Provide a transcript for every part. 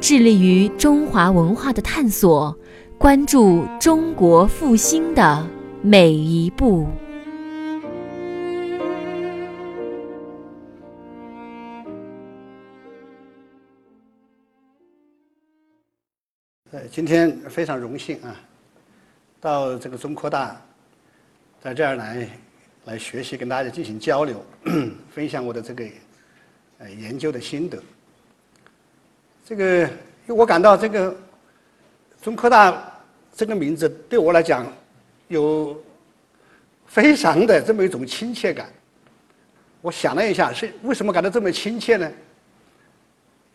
致力于中华文化的探索，关注中国复兴的每一步。呃，今天非常荣幸啊，到这个中科大，在这儿来来学习，跟大家进行交流，分享我的这个呃研究的心得。这个，我感到这个中科大这个名字对我来讲有非常的这么一种亲切感。我想了一下，是为什么感到这么亲切呢？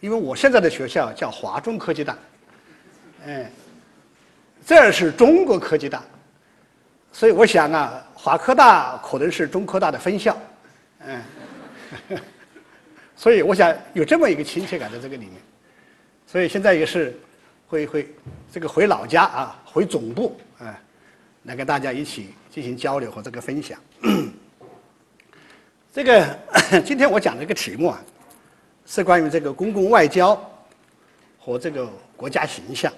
因为我现在的学校叫华中科技大，哎，这是中国科技大，所以我想啊，华科大可能是中科大的分校，嗯，所以我想有这么一个亲切感在这个里面。所以现在也是会会这个回老家啊，回总部啊，来跟大家一起进行交流和这个分享。这个今天我讲这个题目啊，是关于这个公共外交和这个国家形象。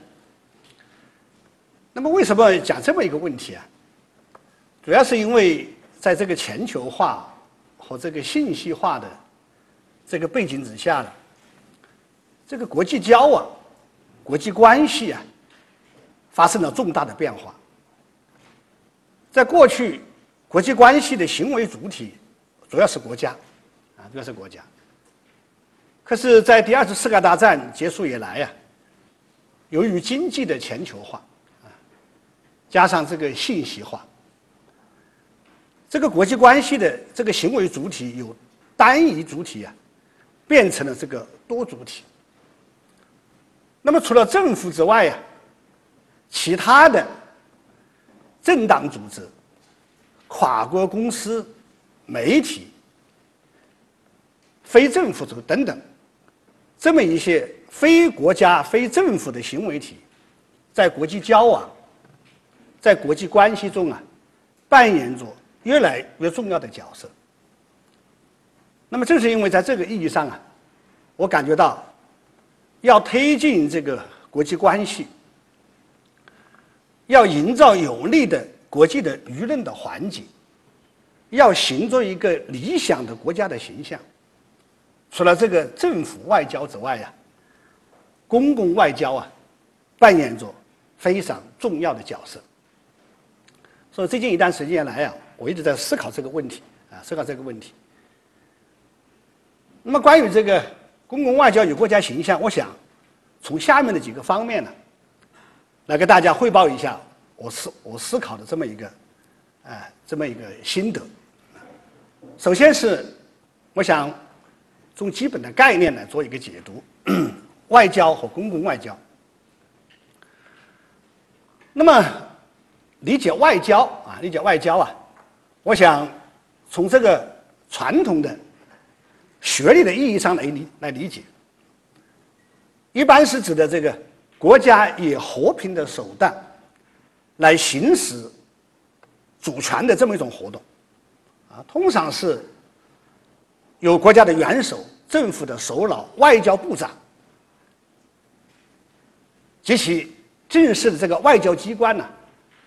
那么为什么讲这么一个问题啊？主要是因为在这个全球化和这个信息化的这个背景之下呢。这个国际交往、国际关系啊，发生了重大的变化。在过去，国际关系的行为主体主要是国家，啊，主要是国家。可是，在第二次世界大战结束以来呀，由于经济的全球化，啊，加上这个信息化，这个国际关系的这个行为主体由单一主体啊，变成了这个多主体。那么，除了政府之外呀，其他的政党组织、跨国公司、媒体、非政府组等等，这么一些非国家、非政府的行为体，在国际交往、在国际关系中啊，扮演着越来越重要的角色。那么，正是因为在这个意义上啊，我感觉到。要推进这个国际关系，要营造有利的国际的舆论的环境，要形成一个理想的国家的形象。除了这个政府外交之外呀，公共外交啊，扮演着非常重要的角色。所以最近一段时间来啊，我一直在思考这个问题啊，思考这个问题。那么关于这个。公共外交与国家形象，我想从下面的几个方面呢，来给大家汇报一下我思我思考的这么一个，啊，这么一个心得。首先是我想从基本的概念来做一个解读，外交和公共外交。那么理解外交啊，理解外交啊，我想从这个传统的。学历的意义上来理来理解，一般是指的这个国家以和平的手段来行使主权的这么一种活动，啊，通常是由国家的元首、政府的首脑、外交部长及其正式的这个外交机关呢，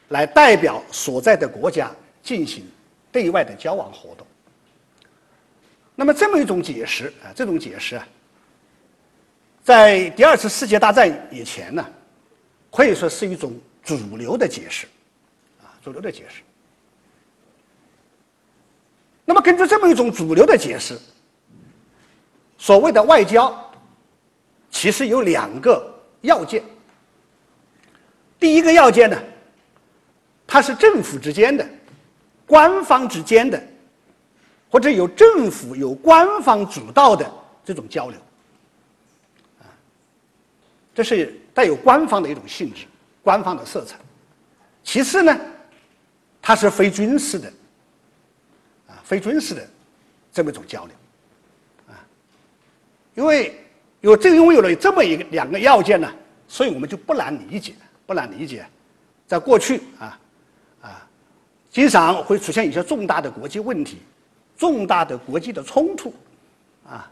来代表所在的国家进行对外的交往活动。那么这么一种解释啊，这种解释啊，在第二次世界大战以前呢，可以说是一种主流的解释，啊，主流的解释。那么根据这么一种主流的解释，所谓的外交，其实有两个要件。第一个要件呢，它是政府之间的、官方之间的。或者由政府、由官方主导的这种交流，啊，这是带有官方的一种性质，官方的色彩。其次呢，它是非军事的，啊，非军事的这么一种交流，啊，因为有正因为有了这么一个两个要件呢，所以我们就不难理解，不难理解，在过去啊，啊，经常会出现一些重大的国际问题，重大的国际的冲突，啊，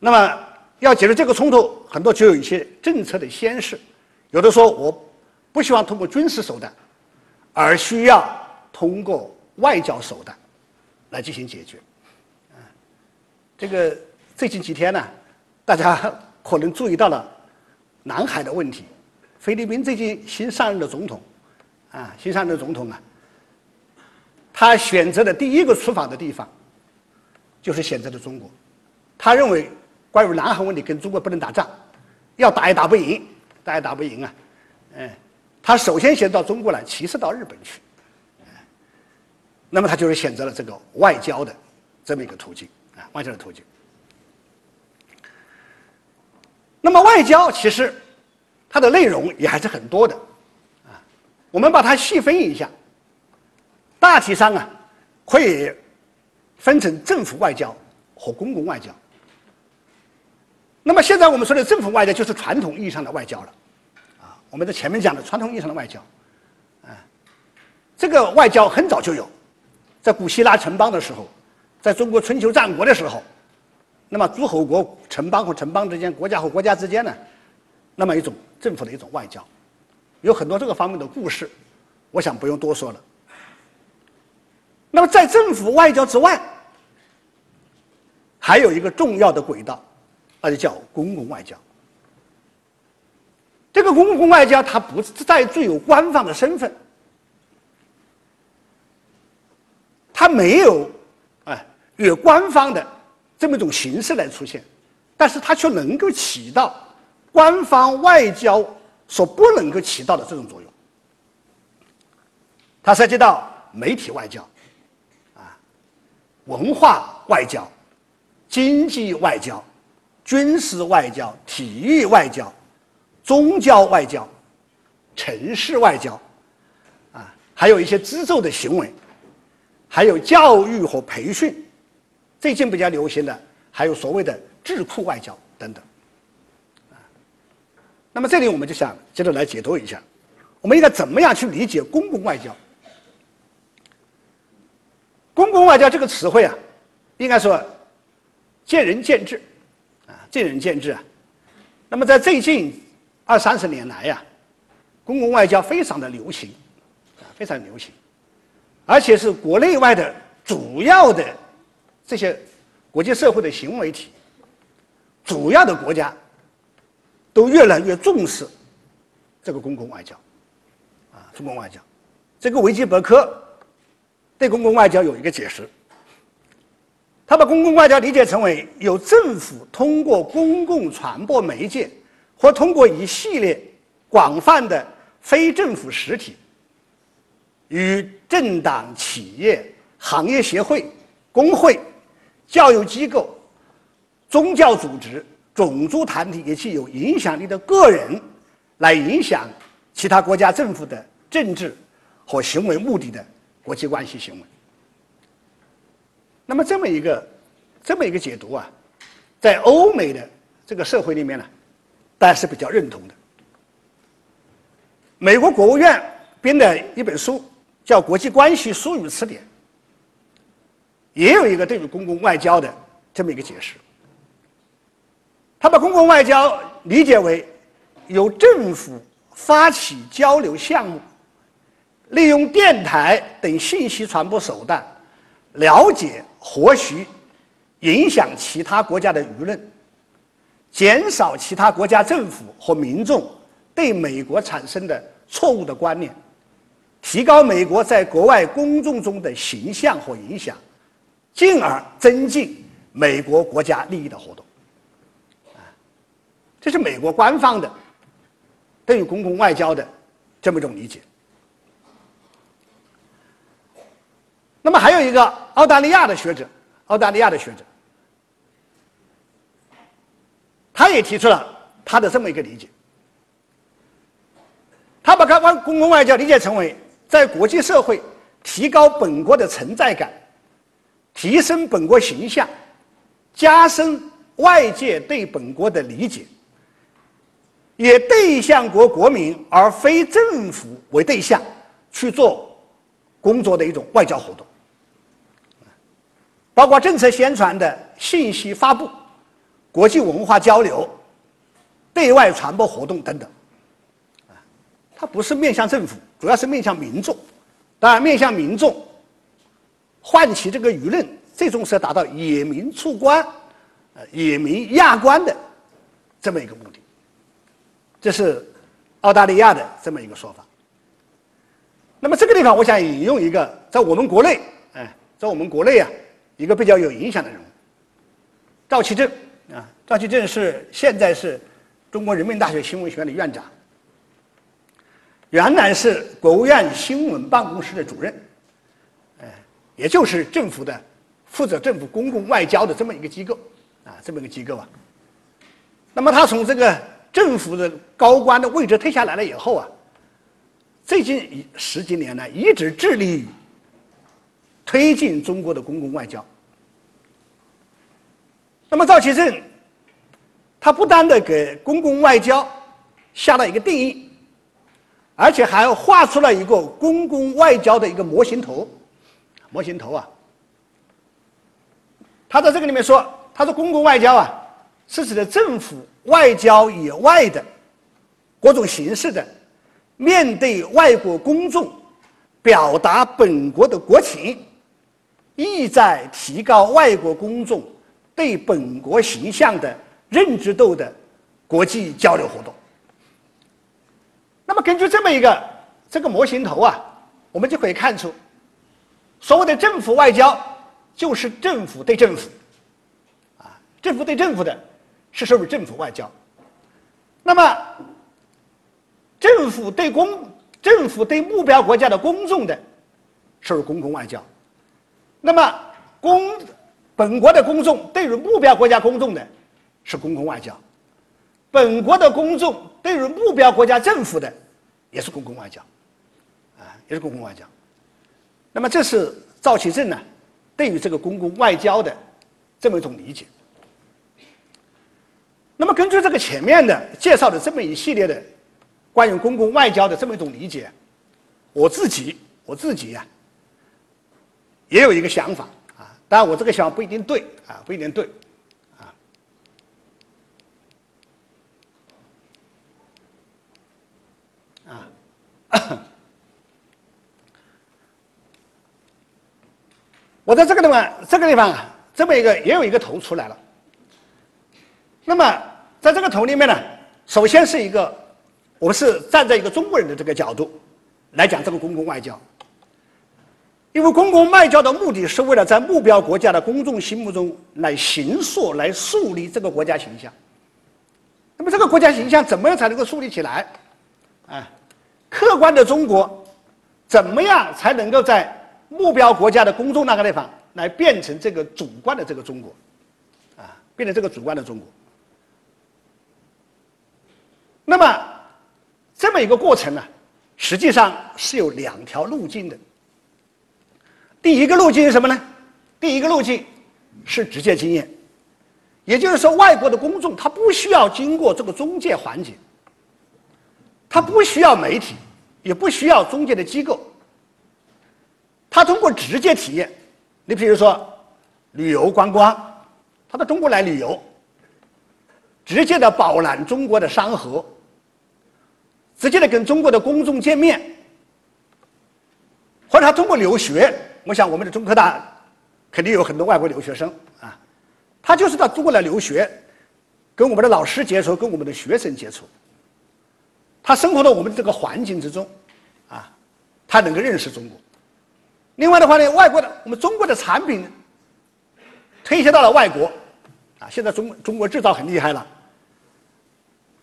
那么要解决这个冲突，很多就有一些政策的先示，有的说我。不希望通过军事手段，而需要通过外交手段来进行解决。啊，这个最近几天呢，大家可能注意到了南海的问题。菲律宾最近新上任的总统，啊，新上任的总统啊，他选择的第一个出访的地方就是选择的中国。他认为，关于南海问题跟中国不能打仗，要打也打不赢，打也打不赢啊，嗯。他首先先到中国来，其次到日本去，那么他就是选择了这个外交的这么一个途径啊，外交的途径。那么外交其实它的内容也还是很多的啊，我们把它细分一下，大体上啊可以分成政府外交和公共外交。那么现在我们说的政府外交就是传统意义上的外交了。啊我们在前面讲的传统意义上的外交，啊，这个外交很早就有，在古希腊城邦的时候，在中国春秋战国的时候，那么诸侯国城邦和城邦之间、国家和国家之间呢，那么一种政府的一种外交，有很多这个方面的故事，我想不用多说了。那么在政府外交之外，还有一个重要的轨道，那就叫公共外交。这个公共外交，它不再具有官方的身份，它没有哎有官方的这么一种形式来出现，但是它却能够起到官方外交所不能够起到的这种作用。它涉及到媒体外交，文化外交、经济外交、军事外交、体育外交。宗教外交、城市外交，啊，还有一些资助的行为，还有教育和培训，最近比较流行的还有所谓的智库外交等等，那么这里我们就想接着来解读一下，我们应该怎么样去理解公共外交？公共外交这个词汇啊，应该说见仁见智，啊，见仁见智啊，那么在最近。二三十年来呀，公共外交非常的流行，啊，非常流行，而且是国内外的主要的这些国际社会的行为体，主要的国家都越来越重视这个公共外交，啊，公共外交，这个维基百科对公共外交有一个解释，他把公共外交理解成为由政府通过公共传播媒介。或通过一系列广泛的非政府实体与政党、企业、行业协会、工会、教育机构、宗教组织、种族团体以及有影响力的个人来影响其他国家政府的政治和行为目的的国际关系行为。那么这么一个这么一个解读啊，在欧美的这个社会里面呢？大家是比较认同的。美国国务院编的一本书叫《国际关系术语词典》，也有一个对于公共外交的这么一个解释。他把公共外交理解为由政府发起交流项目，利用电台等信息传播手段，了解、获取、影响其他国家的舆论。减少其他国家政府和民众对美国产生的错误的观念，提高美国在国外公众中的形象和影响，进而增进美国国家利益的活动。啊，这是美国官方的对于公共外交的这么一种理解。那么还有一个澳大利亚的学者，澳大利亚的学者。他也提出了他的这么一个理解。他把开放公共外交理解成为在国际社会提高本国的存在感，提升本国形象，加深外界对本国的理解，以对象国国民而非政府为对象去做工作的一种外交活动，包括政策宣传的信息发布、国际文化交流、对外传播活动等等。啊它不是面向政府，主要是面向民众。当然，面向民众，唤起这个舆论，最终是要达到野民出关，呃，野民压关的这么一个目的。这是澳大利亚的这么一个说法。那么这个地方，我想引用一个在我们国内，哎，在我们国内啊，一个比较有影响的人物，赵其正啊，赵其正是现在是中国人民大学新闻学院的院长。原来是国务院新闻办公室的主任，哎，也就是政府的负责政府公共外交的这么一个机构，啊，这么一个机构啊。那么他从这个政府的高官的位置退下来了以后啊，最近十几年呢，一直致力于推进中国的公共外交。那么赵启正，他不单的给公共外交下了一个定义。而且还画出了一个公共外交的一个模型图，模型图啊。他在这个里面说，他说公共外交啊，是指的政府外交以外的各种形式的面对外国公众表达本国的国情，意在提高外国公众对本国形象的认知度的国际交流活动。那么根据这么一个这个模型头啊，我们就可以看出，所谓的政府外交就是政府对政府，啊，政府对政府的是属于政府外交。那么政府对公政府对目标国家的公众的，是公共外交。那么公本国的公众对于目标国家公众的，是公共外交。本国的公众对于目标国家政府的，也是公共外交，啊，也是公共外交。那么这是赵启正呢，对于这个公共外交的这么一种理解。那么根据这个前面的介绍的这么一系列的关于公共外交的这么一种理解，我自己我自己呀，也有一个想法啊，当然我这个想法不一定对啊，不一定对。啊啊 我在这个地方，这个地方啊，这么一个也有一个头出来了。那么在这个头里面呢，首先是一个，我们是站在一个中国人的这个角度来讲这个公共外交，因为公共外交的目的是为了在目标国家的公众心目中来形塑、来树立这个国家形象。那么这个国家形象怎么样才能够树立起来？啊？客观的中国，怎么样才能够在目标国家的公众那个地方来变成这个主观的这个中国，啊，变成这个主观的中国？那么这么一个过程呢，实际上是有两条路径的。第一个路径是什么呢？第一个路径是直接经验，也就是说，外国的公众他不需要经过这个中介环节。他不需要媒体，也不需要中介的机构，他通过直接体验。你比如说，旅游观光，他到中国来旅游，直接的饱览中国的山河，直接的跟中国的公众见面，或者他通过留学，我想我们的中科大肯定有很多外国留学生啊，他就是到中国来留学，跟我们的老师接触，跟我们的学生接触。他生活在我们这个环境之中，啊，他能够认识中国。另外的话呢，外国的我们中国的产品推销到了外国，啊，现在中中国制造很厉害了。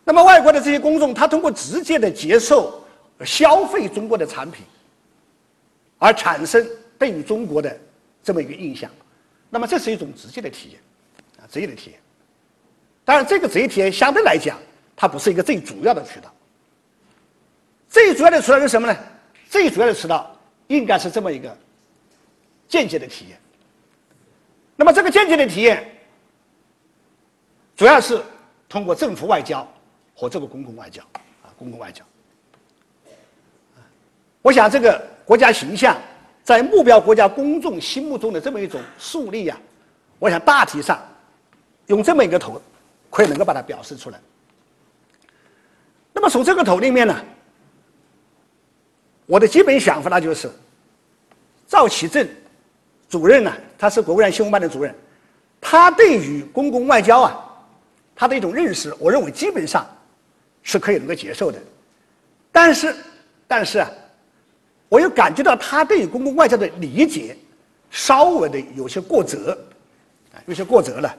那么外国的这些公众，他通过直接的接受、消费中国的产品，而产生对于中国的这么一个印象，那么这是一种直接的体验，啊，直接的体验。当然，这个直接体验相对来讲它不是一个最主要的渠道。最主要的渠道是什么呢？最主要的渠道应该是这么一个间接的体验。那么这个间接的体验，主要是通过政府外交和这个公共外交啊，公共外交。我想这个国家形象在目标国家公众心目中的这么一种树立呀，我想大体上用这么一个头，可以能够把它表示出来。那么从这个头里面呢？我的基本想法呢，就是赵启正主任呢，他是国务院新闻办的主任，他对于公共外交啊，他的一种认识，我认为基本上是可以能够接受的。但是，但是啊，我又感觉到他对于公共外交的理解稍微的有些过则，啊，有些过则了。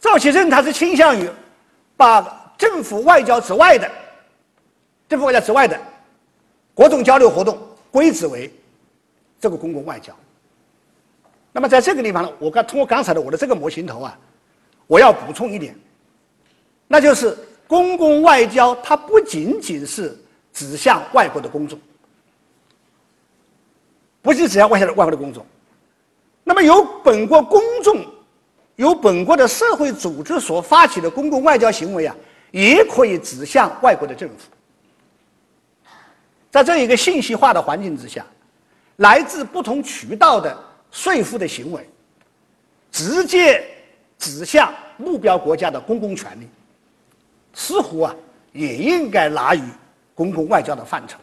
赵启正他是倾向于把。政府外交之外的，政府外交之外的，各种交流活动归之为这个公共外交。那么在这个地方呢，我刚通过刚才的我的这个模型头啊，我要补充一点，那就是公共外交它不仅仅是指向外国的公众，不是指向外向的外国的公众，那么由本国公众、由本国的社会组织所发起的公共外交行为啊。也可以指向外国的政府，在这一个信息化的环境之下，来自不同渠道的说服的行为，直接指向目标国家的公共权利，似乎啊也应该纳于公共外交的范畴。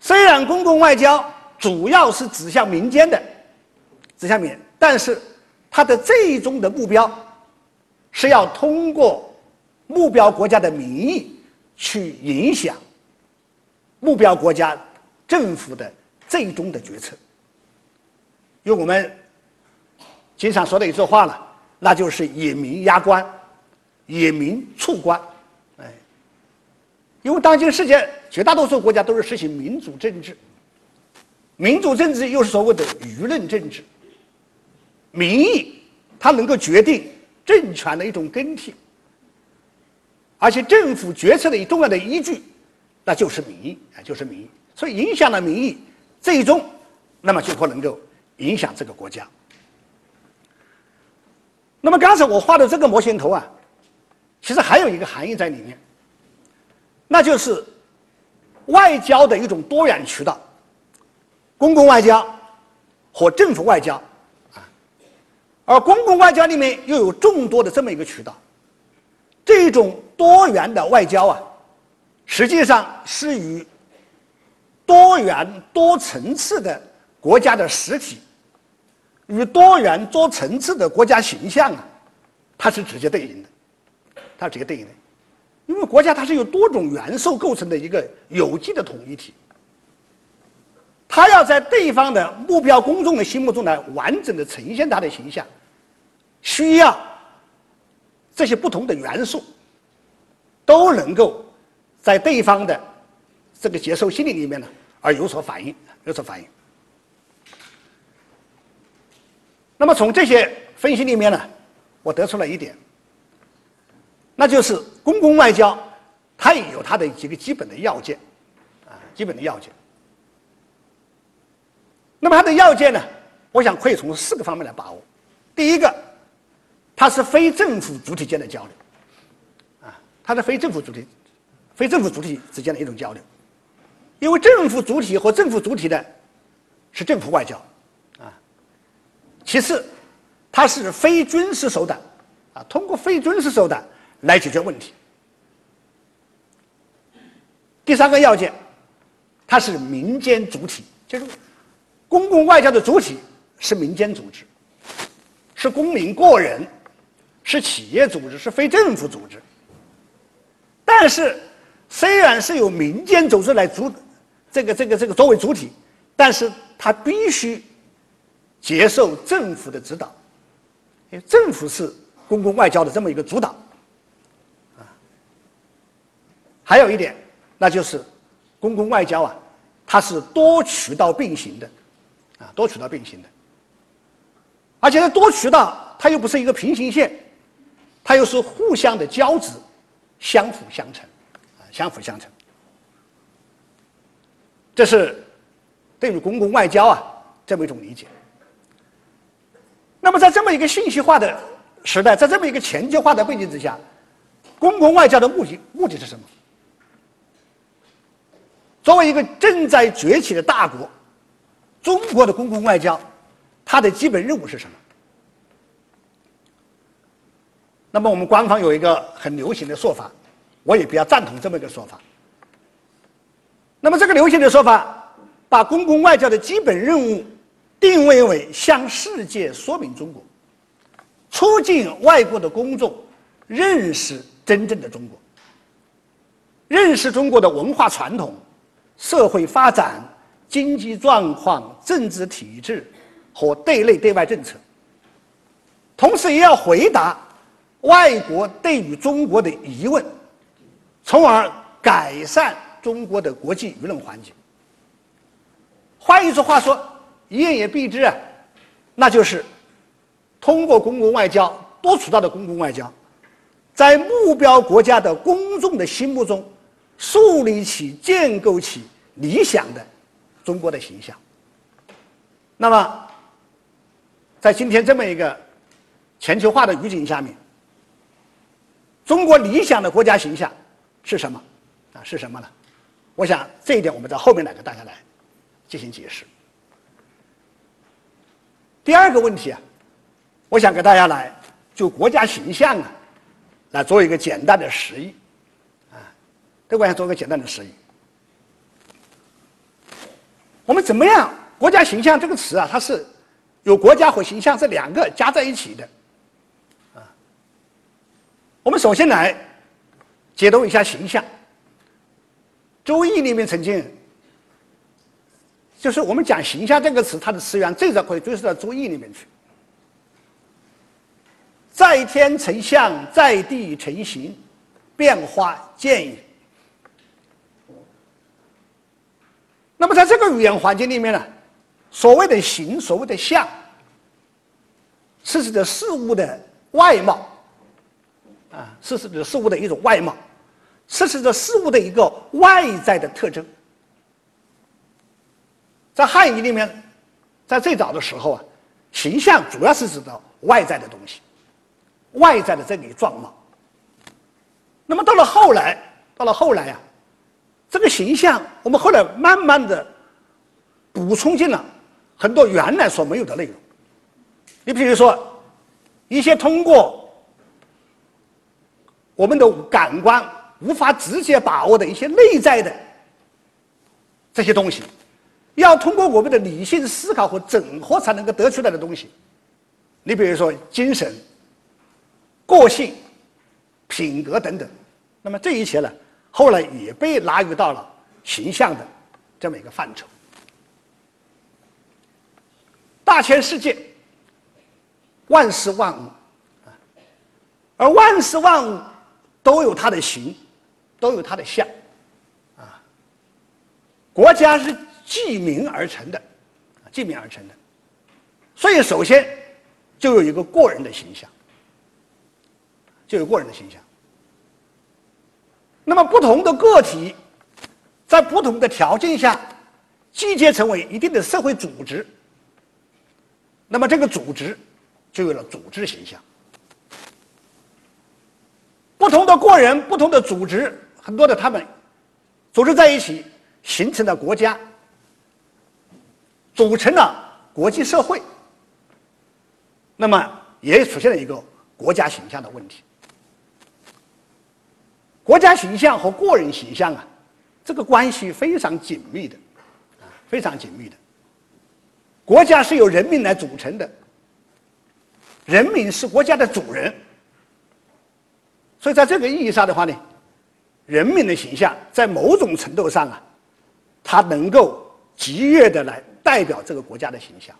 虽然公共外交主要是指向民间的，指向民，但是它的最终的目标是要通过。目标国家的民意去影响目标国家政府的最终的决策，用我们经常说的一句话了，那就是“以民压官，也民促官”。哎，因为当今世界绝大多数国家都是实行民主政治，民主政治又是所谓的舆论政治，民意它能够决定政权的一种更替。而且政府决策的一重要的依据，那就是民意啊，就是民意。所以影响了民意，最终那么就不能够影响这个国家。那么刚才我画的这个模型图啊，其实还有一个含义在里面，那就是外交的一种多元渠道，公共外交和政府外交。啊，而公共外交里面又有众多的这么一个渠道。这种多元的外交啊，实际上是与多元多层次的国家的实体与多元多层次的国家形象啊，它是直接对应的，它直接对应的，因为国家它是由多种元素构成的一个有机的统一体，它要在对方的目标公众的心目中来完整的呈现它的形象，需要。这些不同的元素都能够在对方的这个接受心理里面呢，而有所反应，有所反应。那么从这些分析里面呢，我得出了一点，那就是公共外交它也有它的几个基本的要件啊，基本的要件。那么它的要件呢，我想可以从四个方面来把握。第一个。它是非政府主体间的交流，啊，它是非政府主体、非政府主体之间的一种交流，因为政府主体和政府主体的是政府外交，啊，其次，它是非军事手段，啊，通过非军事手段来解决问题。第三个要件，它是民间主体，就是公共外交的主体是民间组织，是公民个人。是企业组织，是非政府组织。但是，虽然是由民间组织来主，这个这个这个作为主体，但是它必须接受政府的指导，政府是公共外交的这么一个主导。啊，还有一点，那就是公共外交啊，它是多渠道并行的，啊，多渠道并行的，而且在多渠道。它又不是一个平行线，它又是互相的交织，相辅相成，啊，相辅相成。这是对于公共外交啊这么一种理解。那么在这么一个信息化的时代，在这么一个全球化的背景之下，公共外交的目的目的是什么？作为一个正在崛起的大国，中国的公共外交，它的基本任务是什么？那么我们官方有一个很流行的说法，我也比较赞同这么一个说法。那么这个流行的说法，把公共外交的基本任务定位为向世界说明中国，促进外国的公众认识真正的中国，认识中国的文化传统。社会发展、经济状况、政治体制和对内对外政策，同时也要回答外国对于中国的疑问，从而改善中国的国际舆论环境。换一句话说，一言以蔽之啊，那就是通过公共外交多渠道的公共外交，在目标国家的公众的心目中。树立起、建构起理想的中国的形象。那么，在今天这么一个全球化的语境下面，中国理想的国家形象是什么？啊，是什么呢？我想这一点我们在后面来给大家来进行解释。第二个问题啊，我想给大家来就国家形象啊，来做一个简单的实例。我想做个简单的实验。我们怎么样？国家形象这个词啊，它是有国家和形象这两个加在一起的。啊，我们首先来解读一下形象。《周易》里面曾经，就是我们讲形象这个词，它的词源最早可以追溯到《周易》里面去。在天成象，在地成形，变化见矣。那么，在这个语言环境里面呢，所谓的形，所谓的象，是指的事物的外貌，啊，是指的事物的一种外貌，是指的事物的一个外在的特征。在汉语里面，在最早的时候啊，形象主要是指的外在的东西，外在的这个状貌。那么到了后来，到了后来呀。这个形象，我们后来慢慢的补充进了很多原来所没有的内容。你比如说，一些通过我们的感官无法直接把握的一些内在的这些东西，要通过我们的理性思考和整合才能够得出来的东西。你比如说精神、个性、品格等等，那么这一切呢？后来也被纳入到了形象的这么一个范畴。大千世界，万事万物啊，而万事万物都有它的形，都有它的相啊。国家是记名而成的，记名而成的，所以首先就有一个个人的形象，就有个人的形象。那么，不同的个体在不同的条件下集结成为一定的社会组织，那么这个组织就有了组织形象。不同的个人、不同的组织，很多的他们组织在一起，形成了国家，组成了国际社会，那么也出现了一个国家形象的问题。国家形象和个人形象啊，这个关系非常紧密的，啊，非常紧密的。国家是由人民来组成的，人民是国家的主人，所以在这个意义上的话呢，人民的形象在某种程度上啊，它能够集约的来代表这个国家的形象。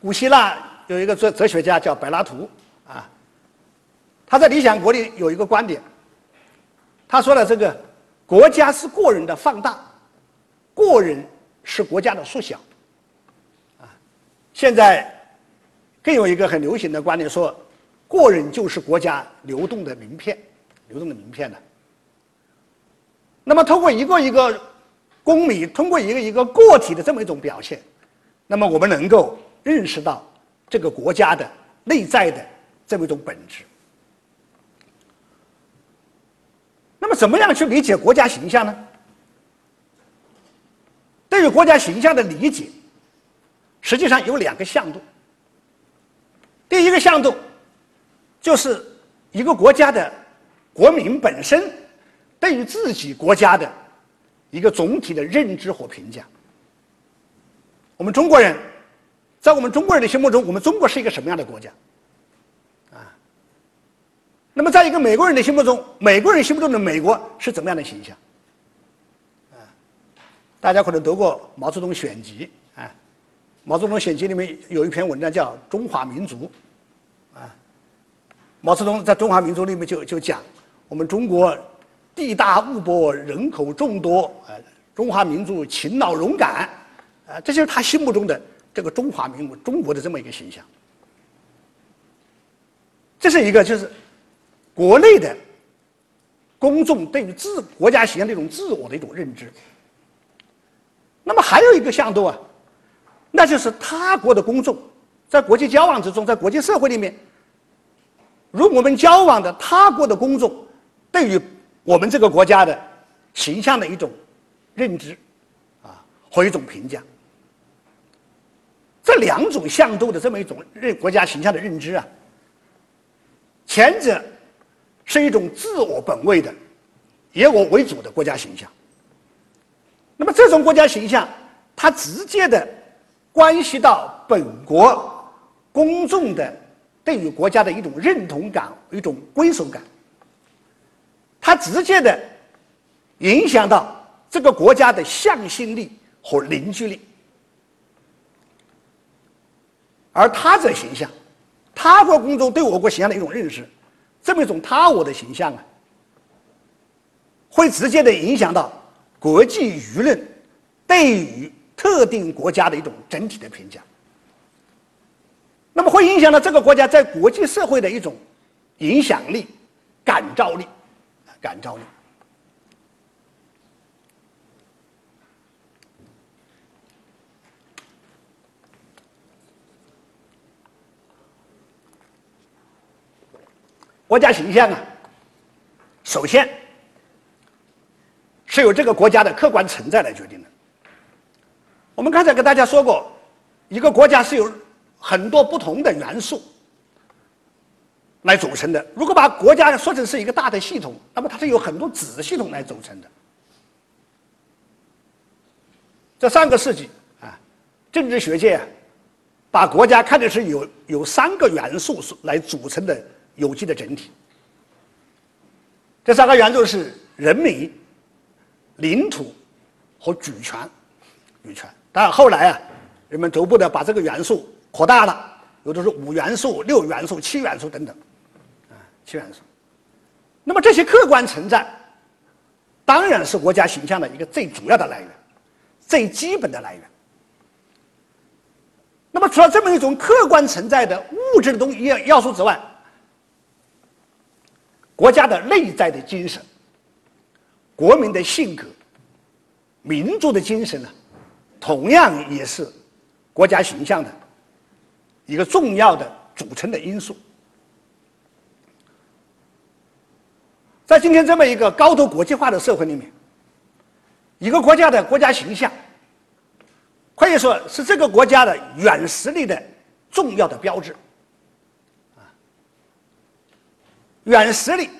古希腊有一个哲哲学家叫柏拉图。他在《理想国》里有一个观点，他说了：“这个国家是个人的放大，个人是国家的缩小。”啊，现在更有一个很流行的观点说，个人就是国家流动的名片，流动的名片呢。那么，通过一个一个公民，通过一个一个个体的这么一种表现，那么我们能够认识到这个国家的内在的这么一种本质。那么，怎么样去理解国家形象呢？对于国家形象的理解，实际上有两个向度。第一个向度，就是一个国家的国民本身对于自己国家的一个总体的认知和评价。我们中国人，在我们中国人的心目中，我们中国是一个什么样的国家？那么，在一个美国人的心目中，美国人心目中的美国是怎么样的形象？啊，大家可能读过《毛泽东选集》啊，《毛泽东选集》里面有一篇文章叫《中华民族》，啊，毛泽东在中华民族里面就就讲，我们中国地大物博，人口众多，啊，中华民族勤劳勇敢，啊，这就是他心目中的这个中华民族中国的这么一个形象。这是一个就是。国内的公众对于自国家形象的一种自我的一种认知，那么还有一个向度啊，那就是他国的公众在国际交往之中，在国际社会里面，如我们交往的他国的公众对于我们这个国家的形象的一种认知啊和一种评价，这两种向度的这么一种认国家形象的认知啊，前者。是一种自我本位的、以我为主的国家形象。那么，这种国家形象，它直接的关系到本国公众的对于国家的一种认同感、一种归属感。它直接的影响到这个国家的向心力和凝聚力。而他者形象，他国公众对我国形象的一种认识。这么一种他我的形象啊，会直接的影响到国际舆论对于特定国家的一种整体的评价，那么会影响到这个国家在国际社会的一种影响力、感召力、感召力。国家形象啊，首先是由这个国家的客观存在来决定的。我们刚才跟大家说过，一个国家是由很多不同的元素来组成的。如果把国家说成是一个大的系统，那么它是由很多子系统来组成的。这上个世纪啊，政治学界啊，把国家看的是有有三个元素来组成的。有机的整体，这三个元素是人民、领土和主权。主权，当然后来啊，人们逐步的把这个元素扩大了，有的是五元素、六元素、七元素等等，啊，七元素。那么这些客观存在，当然是国家形象的一个最主要的来源，最基本的来源。那么除了这么一种客观存在的物质的东西要素之外，国家的内在的精神、国民的性格、民族的精神呢，同样也是国家形象的一个重要的组成的因素。在今天这么一个高度国际化的社会里面，一个国家的国家形象可以说是这个国家的软实力的重要的标志。软实力，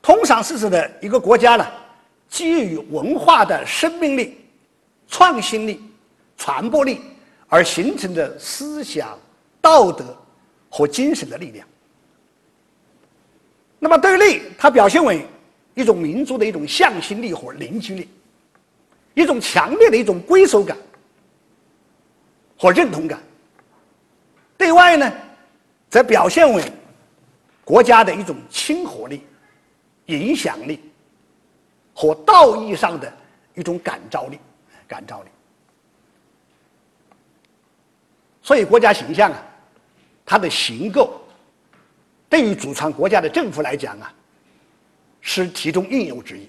通常是指的一个国家呢，基于文化的生命力、创新力、传播力而形成的思想、道德和精神的力量。那么对内，它表现为一种民族的一种向心力和凝聚力，一种强烈的一种归属感和认同感。对外呢，则表现为。国家的一种亲和力、影响力和道义上的一种感召力、感召力。所以，国家形象啊，它的形构，对于主权国家的政府来讲啊，是其中应有之义。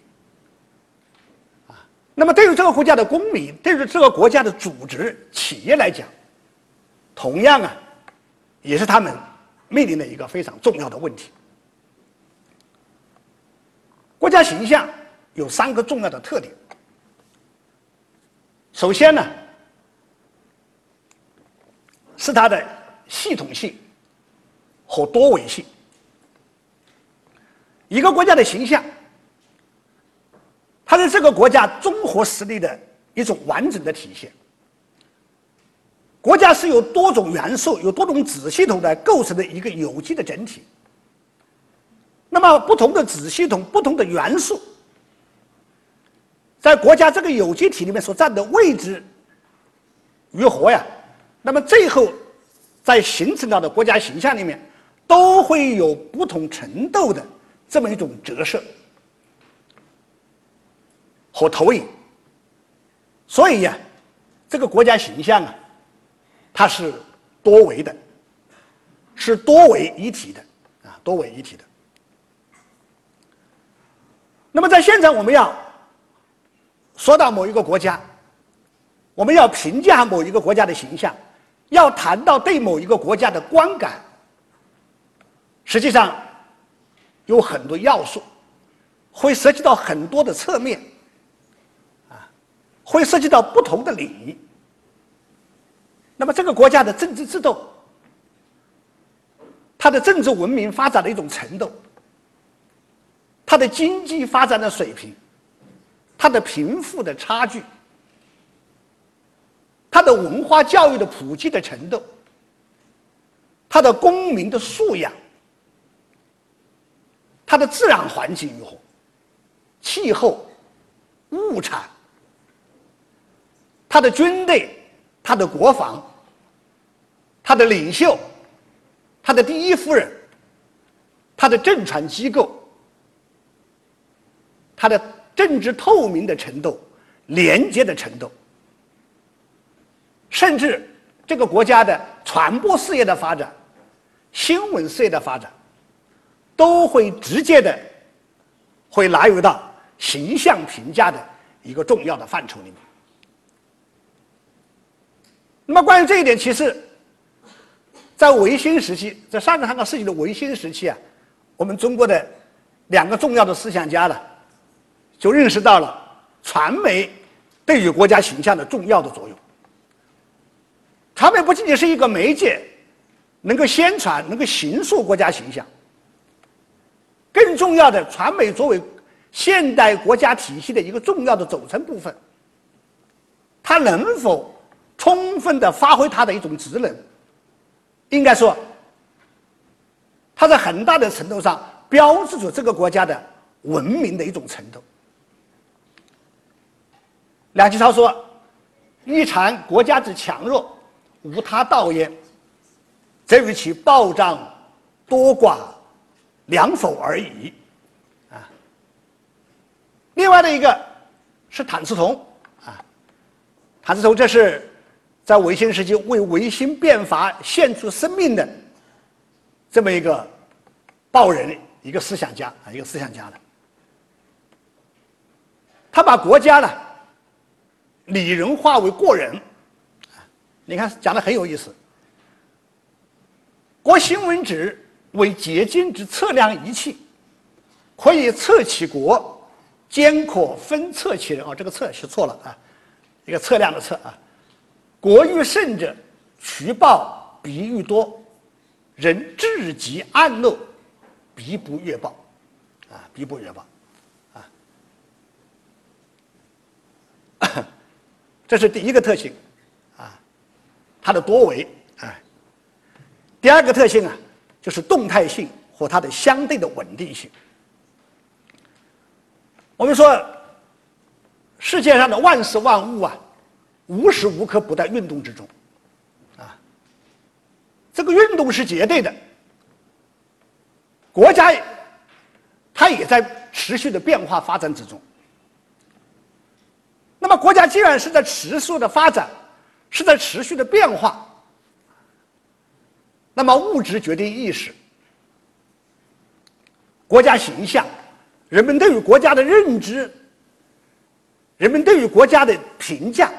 啊，那么对于这个国家的公民，对于这个国家的组织企业来讲，同样啊，也是他们面临的一个非常重要的问题。国家形象有三个重要的特点。首先呢，是它的系统性和多维性。一个国家的形象，它是这个国家综合实力的一种完整的体现。国家是由多种元素、有多种子系统来构成的一个有机的整体。那么，不同的子系统、不同的元素，在国家这个有机体里面所占的位置如何呀？那么最后，在形成了的国家形象里面，都会有不同程度的这么一种折射和投影。所以呀，这个国家形象啊，它是多维的，是多维一体的啊，多维一体的。那么，在现在我们要说到某一个国家，我们要评价某一个国家的形象，要谈到对某一个国家的观感，实际上有很多要素，会涉及到很多的侧面，啊，会涉及到不同的领域。那么，这个国家的政治制度，它的政治文明发展的一种程度。它的经济发展的水平，它的贫富的差距，它的文化教育的普及的程度，它的公民的素养，它的自然环境如何，气候、物产，它的军队、他的国防，他的领袖，他的第一夫人，他的政权机构。他的政治透明的程度、廉洁的程度，甚至这个国家的传播事业的发展、新闻事业的发展，都会直接的会纳入到形象评价的一个重要的范畴里面。那么，关于这一点，其实，在维新时期，在上个上个世纪的维新时期啊，我们中国的两个重要的思想家呢。就认识到了传媒对于国家形象的重要的作用。传媒不仅仅是一个媒介，能够宣传、能够形塑国家形象。更重要的，传媒作为现代国家体系的一个重要的组成部分，它能否充分的发挥它的一种职能？应该说，它在很大的程度上标志着这个国家的文明的一种程度。梁启超说：“欲尝国家之强弱，无他道也，则与其暴张多寡良否而已。”啊。另外的一个是谭嗣同啊，谭嗣同这是在维新时期为维新变法献出生命的这么一个报人，一个思想家啊，一个思想家的。他把国家呢。拟人化为过人，你看讲的很有意思。国新闻纸为结晶之测量仪器，可以测其国，兼可分测其人。哦，这个测写错了啊，一个测量的测啊。国欲胜者，渠报必愈多；人至极暗漏，必不越报。啊，必不越报。啊。这是第一个特性，啊，它的多维，啊。第二个特性啊，就是动态性和它的相对的稳定性。我们说，世界上的万事万物啊，无时无刻不在运动之中，啊，这个运动是绝对的，国家它也在持续的变化发展之中。那么，国家既然是在持续的发展，是在持续的变化，那么物质决定意识，国家形象，人们对于国家的认知，人们对于国家的评价，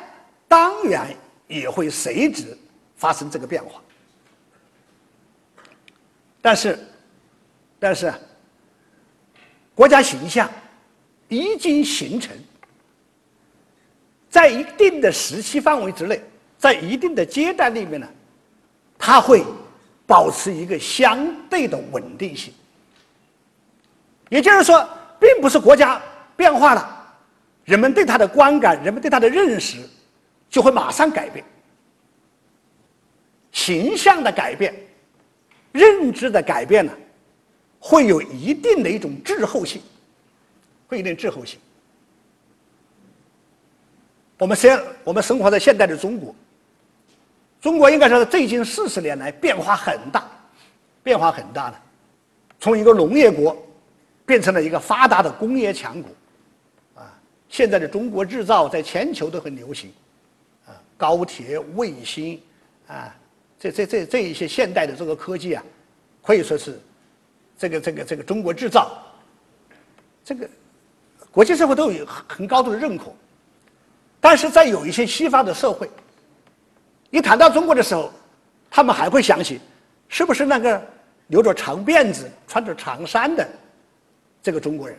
当然也会随之发生这个变化。但是，但是，国家形象已经形成，在一定的时期范围之内，在一定的阶段里面呢，它会保持一个相对的稳定性。也就是说，并不是国家变化了，人们对它的观感，人们对它的认识就会马上改变，形象的改变。认知的改变呢，会有一定的一种滞后性，会有点滞后性。我们现我们生活在现代的中国，中国应该说最近四十年来变化很大，变化很大的，从一个农业国变成了一个发达的工业强国，啊，现在的中国制造在全球都很流行，高铁、卫星，啊。这这这这一些现代的这个科技啊，可以说是这个这个这个中国制造，这个国际社会都有很高度的认可。但是在有一些西方的社会，一谈到中国的时候，他们还会想起是不是那个留着长辫子、穿着长衫的这个中国人。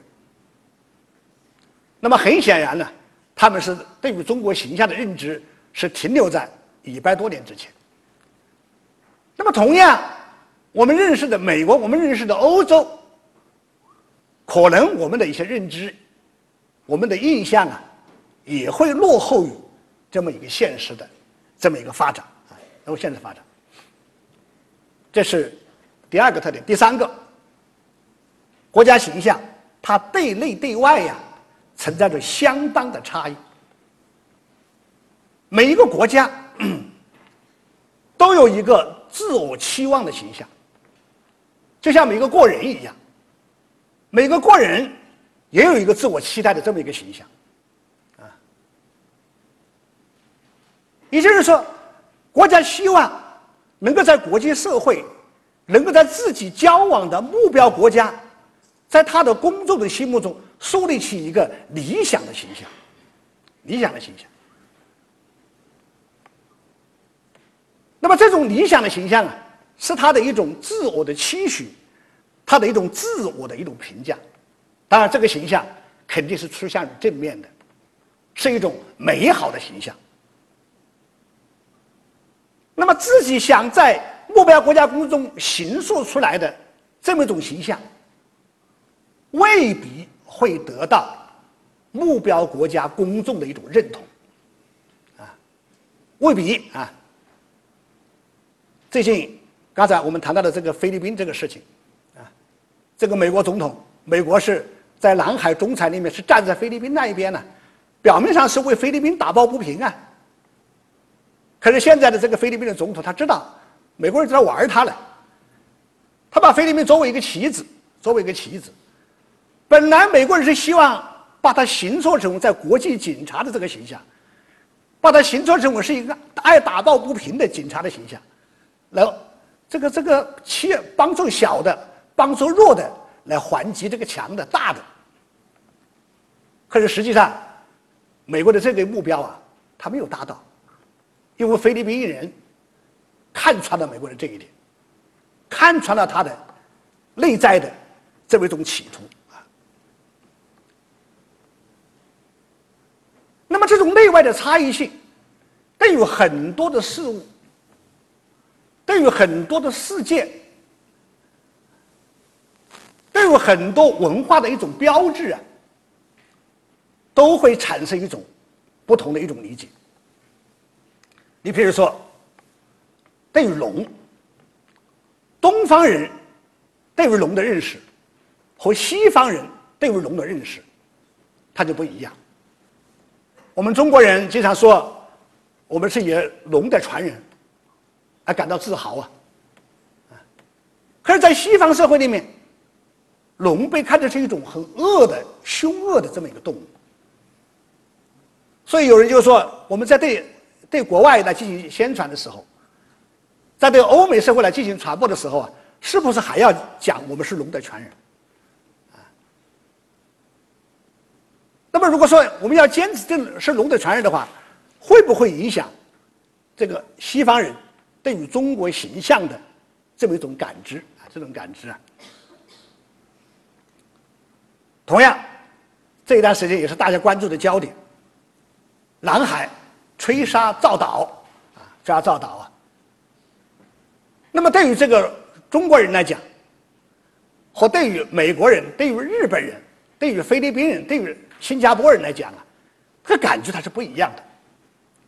那么很显然呢，他们是对于中国形象的认知是停留在一百多年之前。那么，同样，我们认识的美国，我们认识的欧洲，可能我们的一些认知，我们的印象啊，也会落后于这么一个现实的这么一个发展啊，那么现实发展。这是第二个特点。第三个，国家形象，它对内对外呀，存在着相当的差异。每一个国家 都有一个。自我期望的形象，就像每个过人一样，每个过人也有一个自我期待的这么一个形象，啊，也就是说，国家希望能够在国际社会，能够在自己交往的目标国家，在他的公众的心目中树立起一个理想的形象，理想的形象。那么这种理想的形象啊，是他的一种自我的期许，他的一种自我的一种评价。当然，这个形象肯定是趋向于正面的，是一种美好的形象。那么自己想在目标国家公众中形塑出来的这么一种形象，未必会得到目标国家公众的一种认同，啊，未必啊。最近，刚才我们谈到的这个菲律宾这个事情，啊，这个美国总统，美国是在南海仲裁里面是站在菲律宾那一边呢，表面上是为菲律宾打抱不平啊。可是现在的这个菲律宾的总统，他知道美国人在玩他了，他把菲律宾作为一个棋子，作为一个棋子。本来美国人是希望把他形塑成在国际警察的这个形象，把他形塑成为是一个爱打抱不平的警察的形象。来，这个这个企业帮助小的，帮助弱的，来还击这个强的大的。可是实际上，美国的这个目标啊，他没有达到，因为菲律宾人看穿了美国人这一点，看穿了他的内在的这么一种企图啊。那么这种内外的差异性，但有很多的事物。对于很多的事件，对于很多文化的一种标志啊，都会产生一种不同的一种理解。你比如说，对于龙，东方人对于龙的认识和西方人对于龙的认识，它就不一样。我们中国人经常说，我们是以龙的传人。还感到自豪啊！可是，在西方社会里面，龙被看成是一种很恶的、凶恶的这么一个动物。所以有人就说，我们在对对国外来进行宣传的时候，在对欧美社会来进行传播的时候啊，是不是还要讲我们是龙的传人？啊，那么如果说我们要坚持这是龙的传人的话，会不会影响这个西方人对于中国形象的这么一种感知啊？这种感知啊？同样，这一段时间也是大家关注的焦点。南海吹沙造岛啊，吹沙造岛啊。那么对于这个中国人来讲，和对于美国人、对于日本人、对于菲律宾人、对于新加坡人来讲啊，这感觉它是不一样的，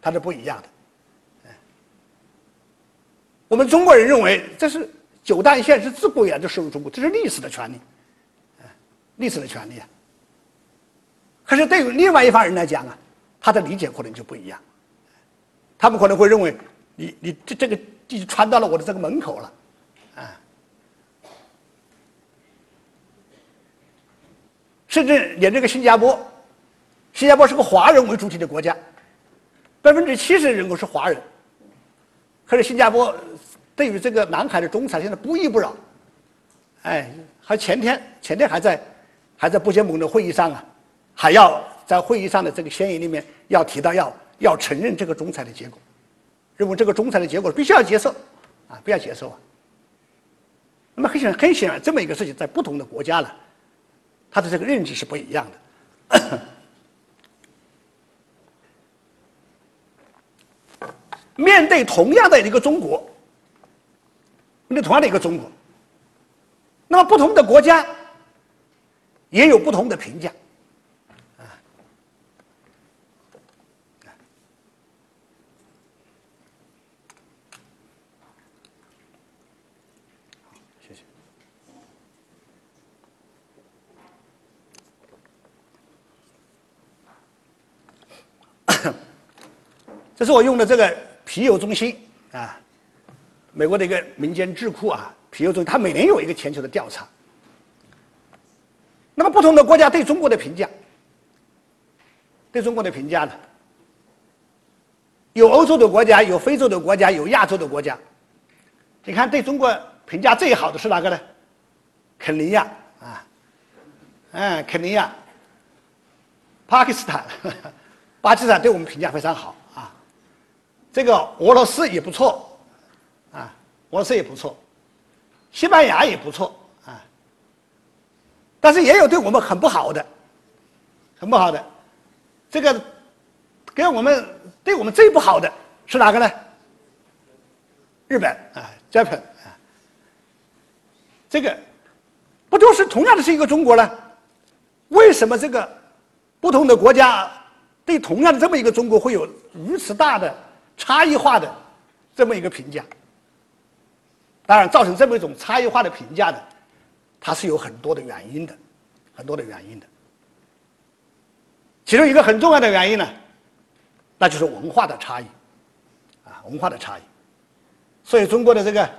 它是不一样的。我们中国人认为这是九段线是自古以来就属于中国，这是历史的权利，历史的权利啊。可是对于另外一方人来讲啊。他的理解可能就不一样，他们可能会认为，你你这这个已经传到了我的这个门口了，啊，甚至连这个新加坡，新加坡是个华人为主体的国家，百分之七十人口是华人，可是新加坡对于这个南海的仲裁现在不依不饶，哎，还前天前天还在还在不结盟的会议上啊，还要。在会议上的这个宣言里面，要提到要要承认这个仲裁的结果，认为这个仲裁的结果必须要接受，啊，不要接受啊。那么很显很显然，这么一个事情在不同的国家呢，他的这个认知是不一样的。面对同样的一个中国，面对同样的一个中国，那么不同的国家也有不同的评价。啊，谢谢。这是我用的这个皮尤中心。啊，美国的一个民间智库啊，皮尤中心，它每年有一个全球的调查。那么不同的国家对中国的评价，对中国的评价呢，有欧洲的国家，有非洲的国家，有亚洲的国家。你看对中国评价最好的是哪个呢？肯尼亚啊，嗯，肯尼亚，巴基斯坦，巴基斯坦对我们评价非常好啊。这个俄罗斯也不错，啊，俄罗斯也不错，西班牙也不错啊，但是也有对我们很不好的，很不好的，这个给我们对我们最不好的是哪个呢？日本啊，Japan 啊，这个不就是同样的是一个中国呢？为什么这个不同的国家对同样的这么一个中国会有如此大的？差异化的这么一个评价，当然造成这么一种差异化的评价的，它是有很多的原因的，很多的原因的。其中一个很重要的原因呢，那就是文化的差异，啊，文化的差异。所以中国的这个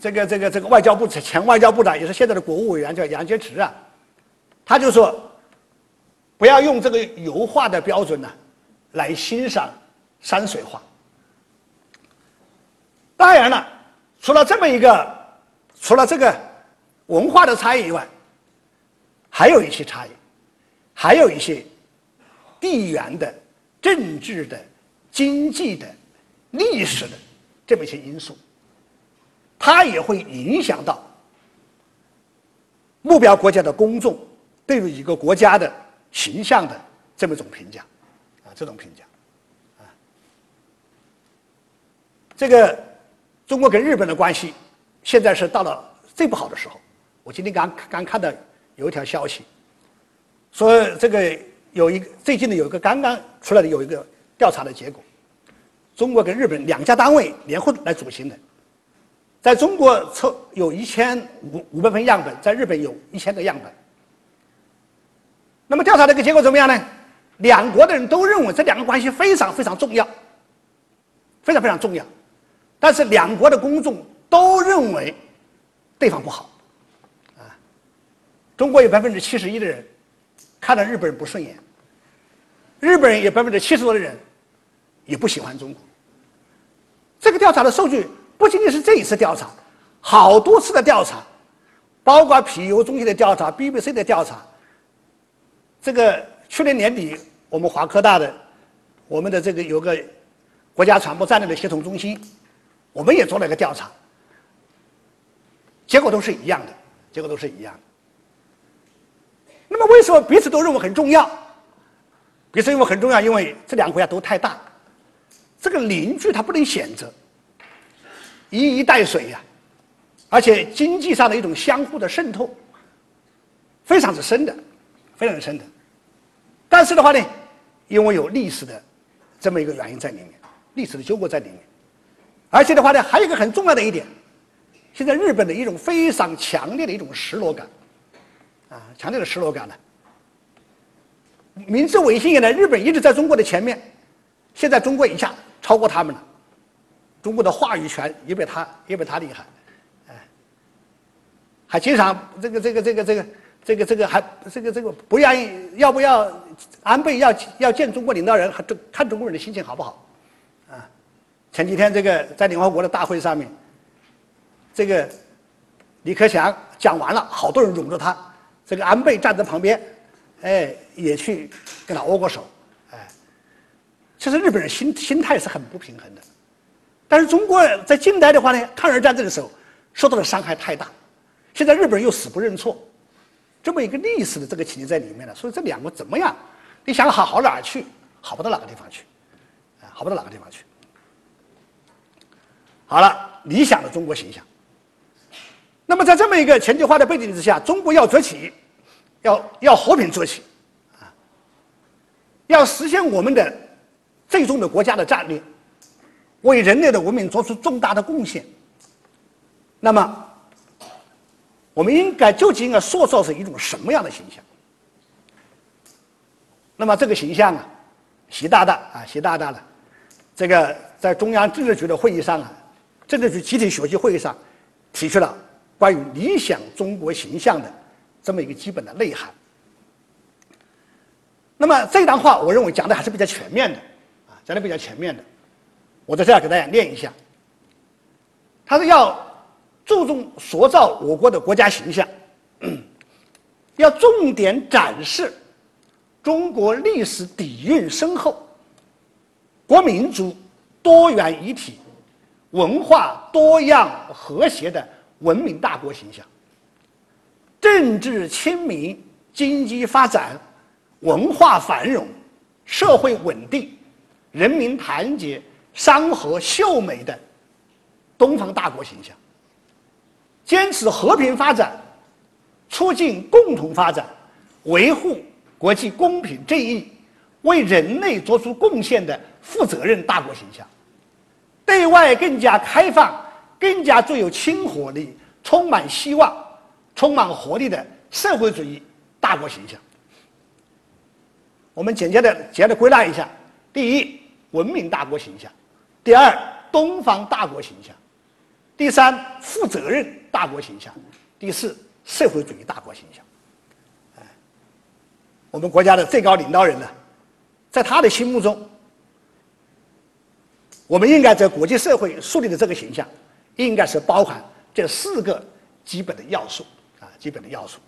这个这个这个外交部前外交部长也是现在的国务委员叫杨洁篪啊，他就说，不要用这个油画的标准呢来欣赏。山水画，当然了，除了这么一个，除了这个文化的差异以外，还有一些差异，还有一些地缘的、政治的、经济的、历史的这么一些因素，它也会影响到目标国家的公众对于一个国家的形象的这么一种评价，啊，这种评价。啊这个中国跟日本的关系，现在是到了最不好的时候。我今天刚刚看到有一条消息，说这个有一最近的有一个刚刚出来的有一个调查的结果，中国跟日本两家单位联合来组行的，在中国测有一千五五百份样本，在日本有一千个样本。那么调查这个结果怎么样呢？两国的人都认为这两个关系非常非常重要，非常非常重要。但是两国的公众都认为对方不好，啊，中国有百分之七十一的人看到日本人不顺眼，日本人有百分之七十多的人也不喜欢中国。这个调查的数据不仅仅是这一次调查，好多次的调查，包括皮尤中心的调查、BBC 的调查。这个去年年底，我们华科大的，我们的这个有个国家传播战略的协同中心，我们也做了一个调查，结果都是一样的，结果都是一样的。那么为什么彼此都认为很重要？彼此认为很重要，因为这两个国家都太大，这个邻居他不能选择，一衣带水呀，而且经济上的一种相互的渗透，非常之深的，非常之深的。但是的话呢，因为有历史的这么一个原因在里面，历史的纠葛在里面，而且的话呢，还有一个很重要的一点，现在日本的一种非常强烈的一种失落感。啊，强烈的失落感呢。明治维新以来，日本一直在中国的前面，现在中国一下超过他们了，中国的话语权也比他也比他厉害，哎，还经常这个这个这个这个这个这个还这个这个不愿意要不要安倍要要见中国领导人，这看中国人的心情好不好？前几天这个在联合国的大会上面，这个李克强讲完了，好多人拥着他。这个安倍站在旁边，哎，也去跟他握过手，哎，其实日本人心心态是很不平衡的，但是中国在近代的话呢，抗日战争的时候受到的伤害太大，现在日本人又死不认错，这么一个历史的这个情节在里面了，所以这两个怎么样？你想好好哪去？好不到哪个地方去，啊，好不到哪个地方去。好了，理想的中国形象。那么，在这么一个全球化的背景之下，中国要崛起，要要和平崛起，啊，要实现我们的最终的国家的战略，为人类的文明做出重大的贡献。那么，我们应该究竟应该塑造成一种什么样的形象？那么，这个形象啊，习大大啊，习大大呢，这个在中央政治局的会议上啊，政治局集体学习会议上提出了。关于理想中国形象的这么一个基本的内涵。那么这段话，我认为讲的还是比较全面的，啊，讲的比较全面的。我在这儿给大家念一下。他说要注重塑造我国的国家形象，要重点展示中国历史底蕴深厚、国民族多元一体、文化多样和谐的。文明大国形象，政治清明，经济发展，文化繁荣，社会稳定，人民团结，山河秀美的东方大国形象。坚持和平发展，促进共同发展，维护国际公平正义，为人类做出贡献的负责任大国形象。对外更加开放。更加具有亲和力、充满希望、充满活力的社会主义大国形象。我们简洁的、简单的归纳一下：第一，文明大国形象；第二，东方大国形象；第三，负责任大国形象；第四，社会主义大国形象。我们国家的最高领导人呢，在他的心目中，我们应该在国际社会树立的这个形象。应该是包含这四个基本的要素啊，基本的要素。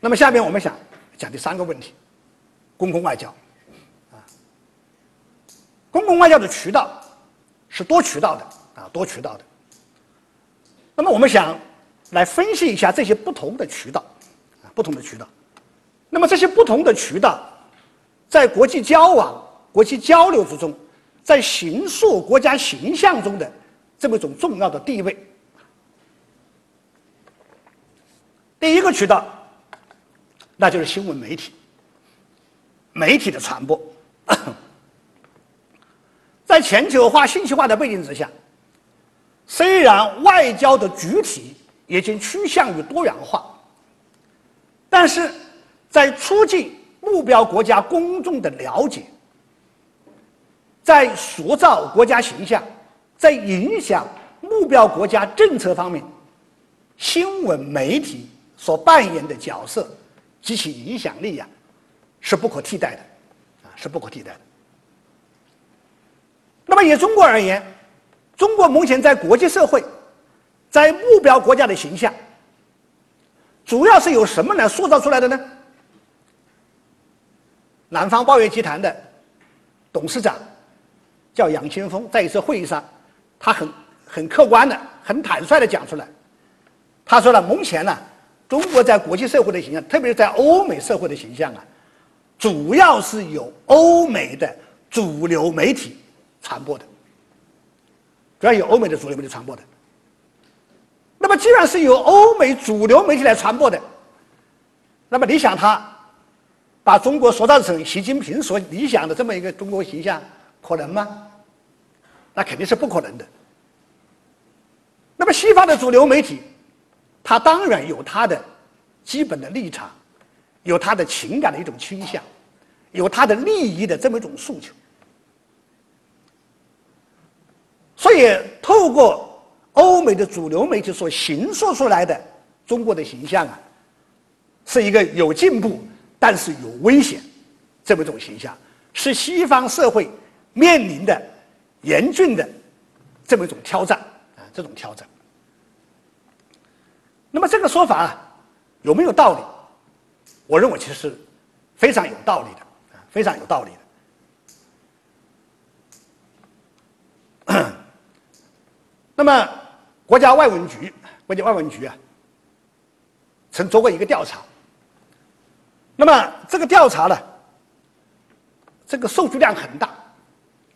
那么下面我们想讲第三个问题：公共外交啊，公共外交的渠道是多渠道的啊，多渠道的。那么我们想来分析一下这些不同的渠道啊，不同的渠道。那么这些不同的渠道在国际交往、国际交流之中。在形塑国家形象中的这么一种重要的地位。第一个渠道，那就是新闻媒体，媒体的传播。在全球化、信息化的背景之下，虽然外交的主体已经趋向于多元化，但是在促进目标国家公众的了解。在塑造国家形象，在影响目标国家政策方面，新闻媒体所扮演的角色及其影响力呀，是不可替代的，啊，是不可替代的。那么以中国而言，中国目前在国际社会，在目标国家的形象，主要是由什么来塑造出来的呢？南方报业集团的董事长叫杨清风，在一次会议上，他很很客观的、很坦率的讲出来，他说了，目前呢，中国在国际社会的形象，特别是在欧美社会的形象啊，主要是由欧美的主流媒体传播的，主要由欧美的主流媒体传播的。那么，既然是由欧美主流媒体来传播的，那么你想他？把中国塑造成习近平所理想的这么一个中国形象，可能吗？那肯定是不可能的。那么西方的主流媒体，它当然有它的基本的立场，有它的情感的一种倾向，有它的利益的这么一种诉求。所以，透过欧美的主流媒体所形塑出来的中国的形象啊，是一个有进步。但是有危险，这么一种形象是西方社会面临的严峻的这么一种挑战啊，这种挑战。那么这个说法有没有道理？我认为其实是非常有道理的啊，非常有道理的。那么国家外文局，国家外文局啊，曾做过一个调查。那么这个调查呢，这个数据量很大，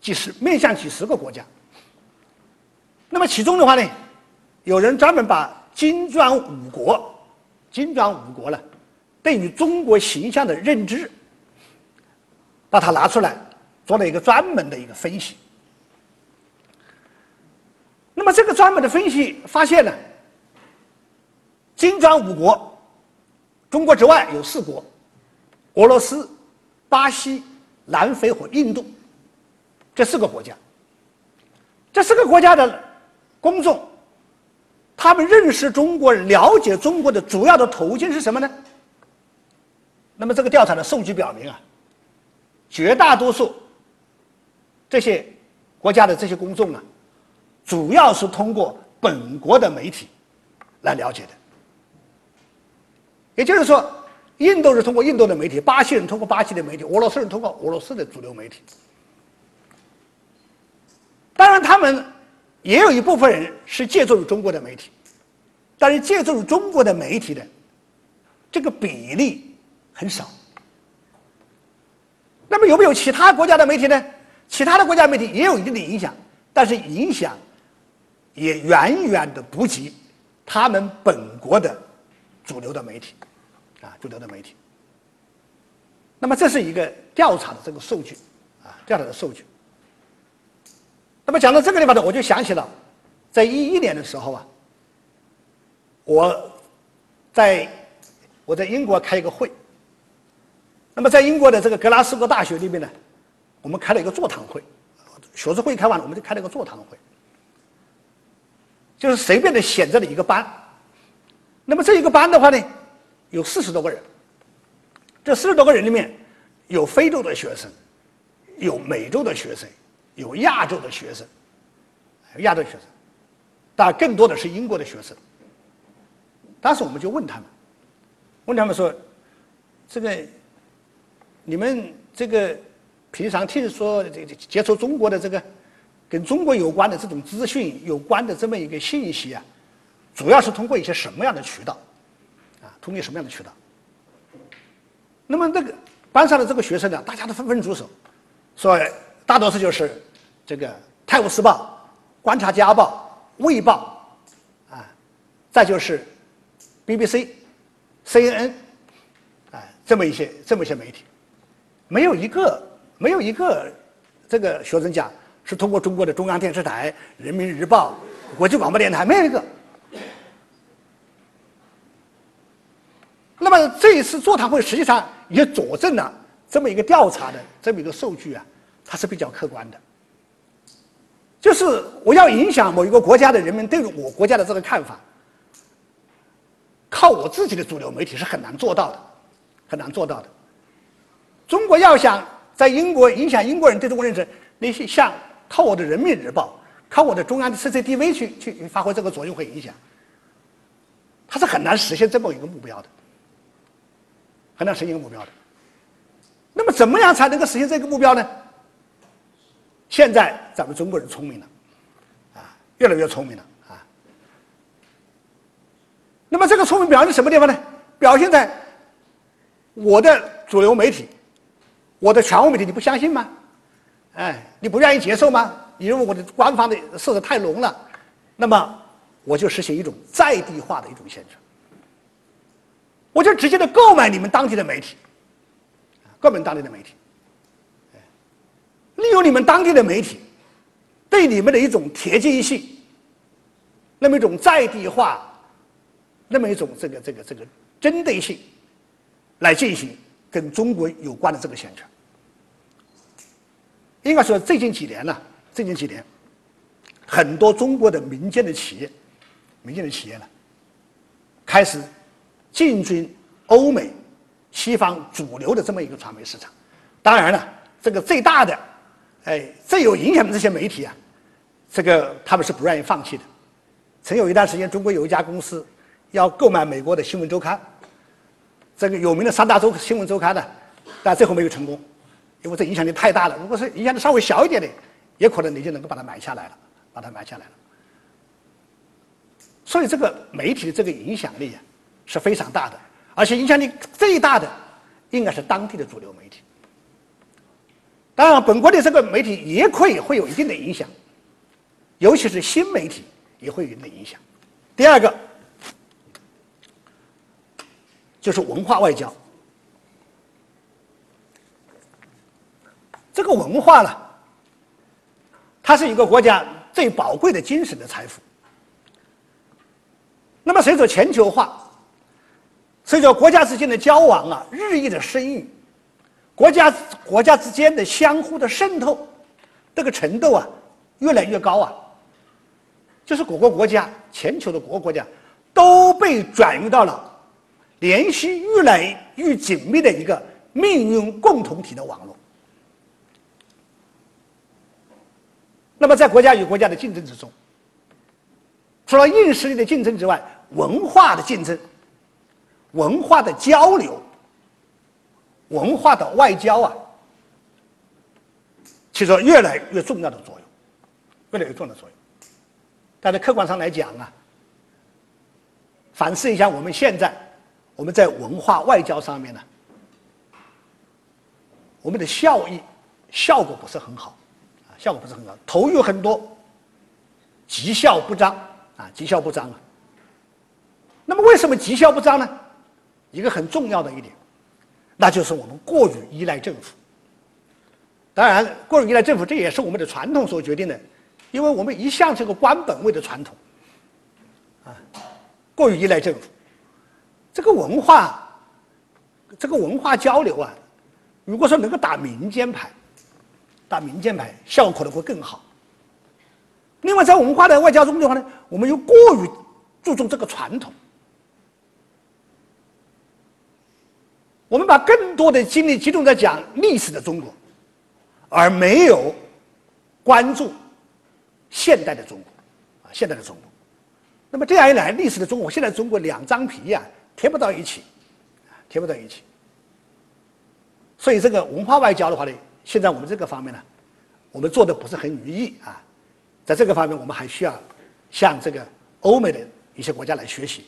几十面向几十个国家。那么其中的话呢，有人专门把金砖五国，金砖五国呢，对于中国形象的认知，把它拿出来，做了一个专门的一个分析。那么这个专门的分析发现呢，金砖五国，中国之外有四国。俄罗斯、巴西、南非和印度这四个国家，这四个国家的公众，他们认识中国、了解中国的主要的途径是什么呢？那么这个调查的数据表明啊，绝大多数这些国家的这些公众啊，主要是通过本国的媒体来了解的，也就是说。印度是通过印度的媒体，巴西人通过巴西的媒体，俄罗斯人通过俄罗斯的主流媒体。当然，他们也有一部分人是借助于中国的媒体，但是借助于中国的媒体的这个比例很少。那么有没有其他国家的媒体呢？其他的国家媒体也有一定的影响，但是影响也远远的不及他们本国的主流的媒体。啊，主流的媒体。那么这是一个调查的这个数据，啊，调查的数据。那么讲到这个地方呢，我就想起了，在一一年的时候啊，我在我在英国开一个会。那么在英国的这个格拉斯哥大学里面呢，我们开了一个座谈会，学术会开完了，我们就开了一个座谈会，就是随便的选择了一个班。那么这一个班的话呢？有四十多个人，这四十多个人里面，有非洲的学生，有美洲的学生，有亚洲的学生，亚洲学生，但更多的是英国的学生。当时我们就问他们，问他们说：“这个你们这个平常听说这接触中国的这个跟中国有关的这种资讯有关的这么一个信息啊，主要是通过一些什么样的渠道啊？”通过什么样的渠道？那么那个班上的这个学生呢，大家都纷纷举手，说大多数就是这个《泰晤士报》《观察家报》《卫报》啊，再就是 BBC、CNN 啊这么一些这么一些媒体，没有一个没有一个这个学生讲是通过中国的中央电视台、人民日报、国际广播电台，没有一个。那么这一次座谈会实际上也佐证了这么一个调查的这么一个数据啊，它是比较客观的。就是我要影响某一个国家的人民对我国家的这个看法，靠我自己的主流媒体是很难做到的，很难做到的。中国要想在英国影响英国人对中国认识，那些像靠我的人民日报，靠我的中央的 CCTV 去去发挥这个作用和影响，它是很难实现这么一个目标的，很难实现一个目标的。那么，怎么样才能够实现这个目标呢？现在咱们中国人聪明了，啊，越来越聪明了啊。那么，这个聪明表现在什么地方呢？表现在我的主流媒体，我的权威媒体，你不相信吗？哎，你不愿意接受吗？你认为我的官方的色彩太浓了，那么我就实行一种在地化的一种宣传，我就直接的购买你们当地的媒体。购买当地的媒体，利用你们当地的媒体，对你们的一种贴近性，那么一种在地化，那么一种这个这个这个针对性，来进行跟中国有关的这个宣传。应该说，最近几年呢，最近几年，很多中国的民间的企业，民间的企业呢，开始进军欧美。西方主流的这么一个传媒市场，当然了，这个最大的，哎，最有影响的这些媒体啊，这个他们是不愿意放弃的。曾有一段时间，中国有一家公司要购买美国的《新闻周刊》，这个有名的三大周新闻周刊呢，但最后没有成功，因为这影响力太大了。如果是影响力稍微小一点的，也可能你就能够把它买下来了，把它买下来了。所以，这个媒体的这个影响力啊，是非常大的。而且影响力最大的应该是当地的主流媒体。当然，本国的这个媒体也可以会有一定的影响，尤其是新媒体也会有一定的影响。第二个就是文化外交。这个文化呢，它是一个国家最宝贵的精神的财富。那么，随着全球化，随着国家之间的交往啊日益的深入，国家国家之间的相互的渗透，这个程度啊越来越高啊，就是各个国家全球的各个国家都被转移到了联系越来越紧密的一个命运共同体的网络。那么在国家与国家的竞争之中，除了硬实力的竞争之外，文化的竞争。文化的交流，文化的外交啊，起着越来越重要的作用，越来越重要的作用。但是客观上来讲啊，反思一下我们现在我们在文化外交上面呢，我们的效益效果不是很好，啊，效果不是很好，投入很多，绩效不彰啊，绩效不彰啊。那么为什么绩效不彰呢？一个很重要的一点，那就是我们过于依赖政府。当然，过于依赖政府，这也是我们的传统所决定的，因为我们一向是个官本位的传统，啊，过于依赖政府，这个文化，这个文化交流啊，如果说能够打民间牌，打民间牌，效果可能会更好。另外，在文化的外交中的话呢，我们又过于注重这个传统。我们把更多的精力集中在讲历史的中国，而没有关注现代的中国，啊，现代的中国。那么这样一来，历史的中国，现在中国两张皮呀贴不到一起，贴不到一起。所以这个文化外交的话呢，现在我们这个方面呢，我们做的不是很如意啊。在这个方面，我们还需要向这个欧美的一些国家来学习。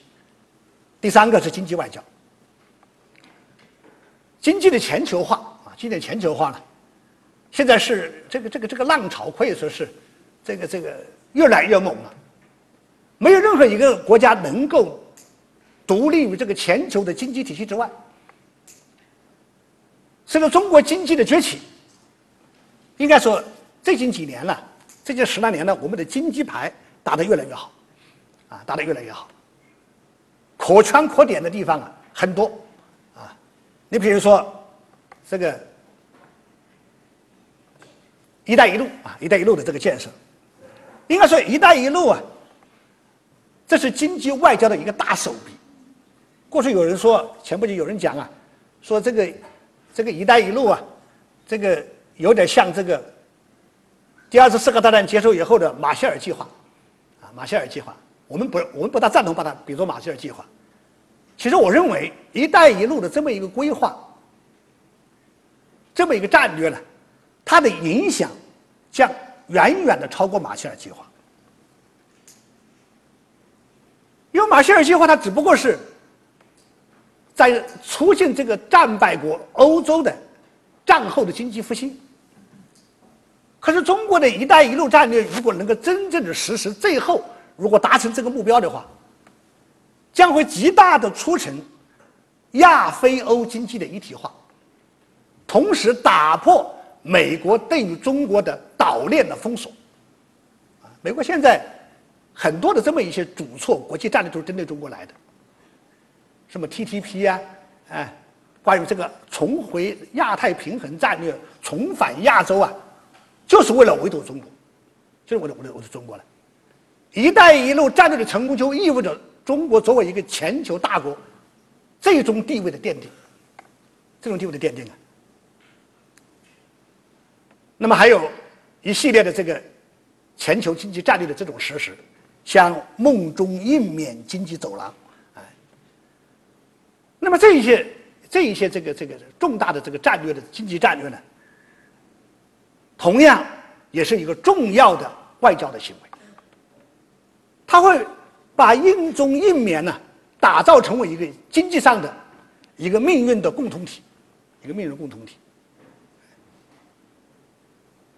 第三个是经济外交。经济的全球化啊，经济的全球化呢，现在是这个这个这个浪潮可以说是这个这个越来越猛了。没有任何一个国家能够独立于这个全球的经济体系之外。随着中国经济的崛起，应该说最近几年了，最近十来年了，我们的经济牌打得越来越好，啊，打得越来越好。可圈可点的地方啊很多。你比如说，这个“一带一路”啊，“一带一路”的这个建设，应该说“一带一路”啊，这是经济外交的一个大手笔。过去有人说，前不久有人讲啊，说这个这个“一带一路”啊，这个有点像这个第二次世界大战结束以后的马歇尔计划，啊，马歇尔计划，我们不我们不大赞同把它比作马歇尔计划。其实我认为“一带一路”的这么一个规划，这么一个战略呢，它的影响将远远的超过马歇尔计划。因为马歇尔计划它只不过是在促进这个战败国欧洲的战后的经济复兴。可是中国的一带一路战略，如果能够真正的实施，最后如果达成这个目标的话，将会极大的促成亚非欧经济的一体化，同时打破美国对于中国的岛链的封锁。啊，美国现在很多的这么一些主措国际战略都是针对中国来的，什么 TTP 呀，哎，关于这个重回亚太平衡战略，重返亚洲啊。就是为了围堵中国，就是为了围堵围堵中国了。“一带一路”战略的成功，就意味着中国作为一个全球大国，最终地位的奠定，这种地位的奠定啊。那么还有一系列的这个全球经济战略的这种实施，像梦中印缅经济走廊，哎。那么这一些这一些这个这个重大的这个战略的经济战略呢？同样，也是一个重要的外交的行为。他会把印中印缅呢打造成为一个经济上的一个命运的共同体，一个命运共同体。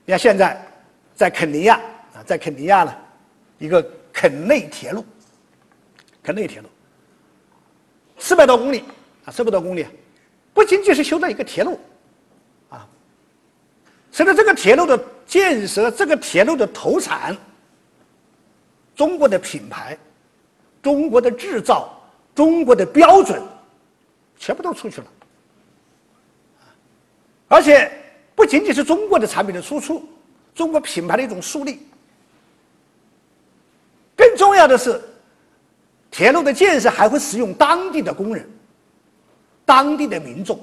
你看，现在在肯尼亚啊，在肯尼亚呢，一个肯内铁路，肯内铁路四百多公里啊，四百多公里，不仅仅是修了一个铁路啊。随着这个铁路的建设，这个铁路的投产，中国的品牌、中国的制造、中国的标准，全部都出去了。而且不仅仅是中国的产品的输出，中国品牌的一种树立。更重要的是，铁路的建设还会使用当地的工人、当地的民众，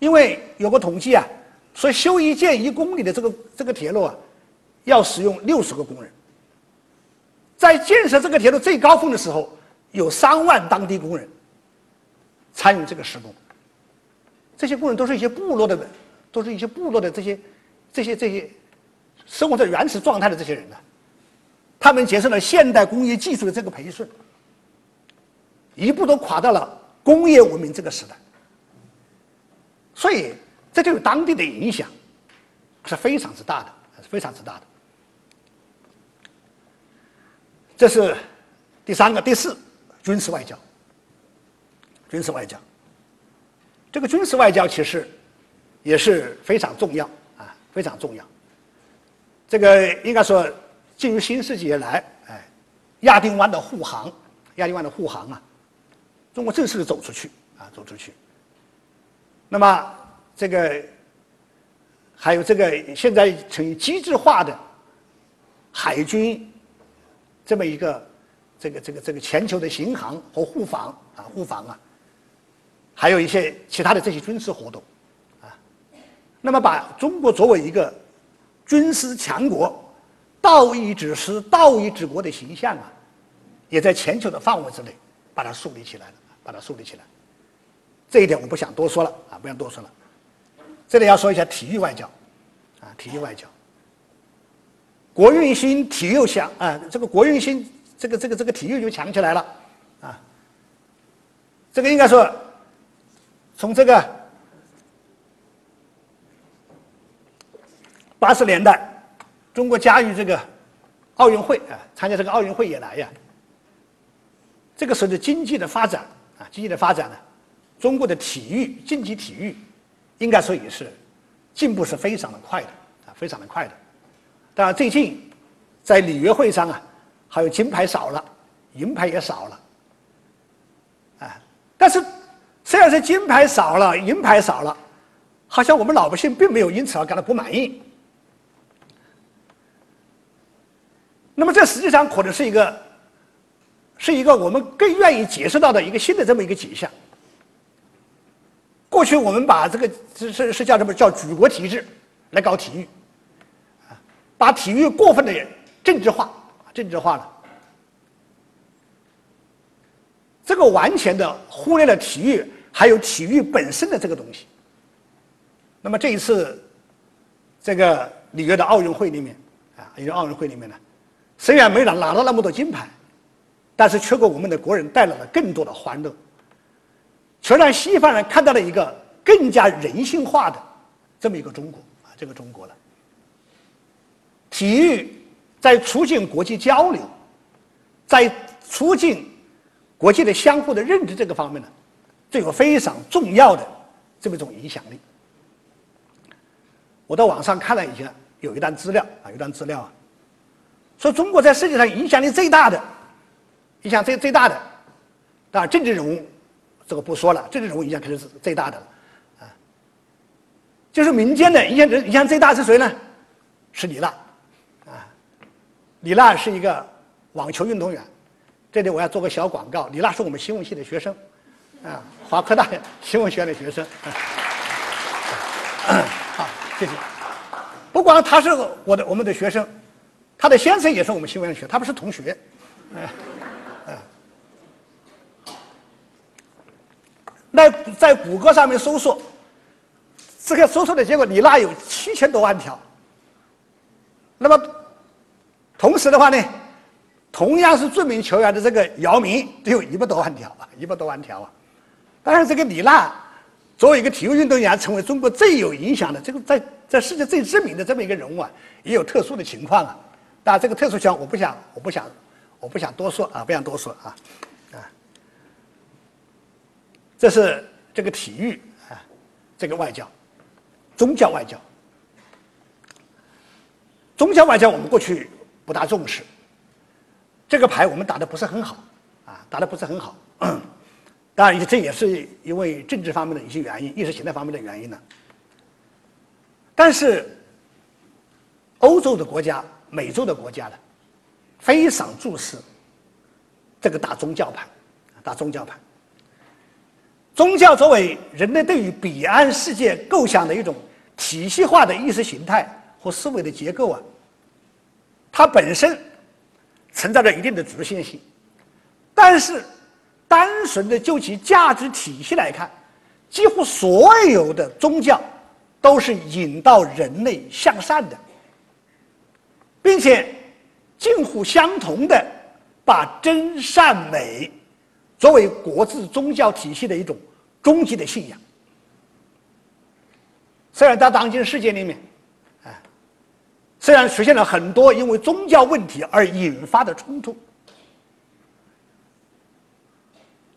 因为有个统计啊。说修一件一公里的这个这个铁路啊，要使用六十个工人。在建设这个铁路最高峰的时候，有三万当地工人参与这个施工。这些工人都是一些部落的，都是一些部落的这些这些这些生活在原始状态的这些人呢。他们接受了现代工业技术的这个培训，一步都跨到了工业文明这个时代。所以。这对当地的影响是非常之大的，是非常之大的。这是第三个、第四，军事外交。军事外交，这个军事外交其实也是非常重要啊，非常重要。这个应该说，进入新世纪以来，哎，亚丁湾的护航，亚丁湾的护航啊，中国正式的走出去啊，走出去。那么。这个还有这个现在成机制化的海军这么一个这个这个这个全球的巡航和护防啊护防啊，还有一些其他的这些军事活动啊，那么把中国作为一个军事强国、道义之师、道义之国的形象啊，也在全球的范围之内把它树立起来了，把它树立起来。这一点我不想多说了啊，不想多说了。这里要说一下体育外交，啊，体育外交。国运兴，体育强啊，这个国运兴，这个这个这个体育就强起来了，啊。这个应该说，从这个八十年代，中国加入这个奥运会啊，参加这个奥运会以来呀，这个时候的经济的发展啊，经济的发展呢，中国的体育竞技体育。应该说也是进步是非常的快的啊，非常的快的。当然最近在里约会上啊，还有金牌少了，银牌也少了，啊，但是虽然是金牌少了，银牌少了，好像我们老百姓并没有因此而感到不满意。那么这实际上可能是一个是一个我们更愿意接受到的一个新的这么一个景象。过去我们把这个是是是叫什么叫举国体制来搞体育，把体育过分的政治化，政治化了。这个完全的忽略了体育，还有体育本身的这个东西。那么这一次，这个里约的奥运会里面，啊，里约奥运会里面呢，虽然没拿拿到那么多金牌，但是却给我们的国人带来了更多的欢乐，却让西方人看到了一个更加人性化的这么一个中国啊，这个中国了。体育在促进国际交流，在促进。国际的相互的认知这个方面呢，具有非常重要的这么一种影响力。我到网上看了一下，有一段资料啊，有一段资料啊，说中国在世界上影响力最大的，影响最最大的，当然政治人物这个不说了，政治人物影响肯定是最大的了，啊，就是民间的影响影响最大是谁呢？是李娜，李娜是一个网球运动员。这里我要做个小广告，李娜是我们新闻系的学生，啊，华科大新闻学院的学生。好，谢谢。不光他是我的我们的学生，他的先生也是我们新闻学，他们是同学。嗯，嗯。那在谷歌上面搜索，这个搜索的结果，李娜有七千多万条。那么，同时的话呢？同样是著名球员的这个姚明，只有一百多万条啊，一百多万条啊。当然，这个李娜作为一个体育运动员，成为中国最有影响的这个在在世界最知名的这么一个人物啊，也有特殊的情况啊。但，这个特殊情况我不想，我不想，我不想多说啊，不想多说啊，啊。这是这个体育啊，这个外交，宗教外交，宗教外交我们过去不大重视。这个牌我们打的不是很好，啊，打的不是很好。当然，这也是因为政治方面的一些原因、意识形态方面的原因呢。但是，欧洲的国家、美洲的国家呢，非常重视这个打宗教牌，打宗教牌。宗教作为人类对于彼岸世界构想的一种体系化的意识形态和思维的结构啊，它本身。存在着一定的局限性，但是单纯的就其价值体系来看，几乎所有的宗教都是引导人类向善的，并且近乎相同的把真善美作为国之宗教体系的一种终极的信仰。虽然在当今世界里面。虽然出现了很多因为宗教问题而引发的冲突，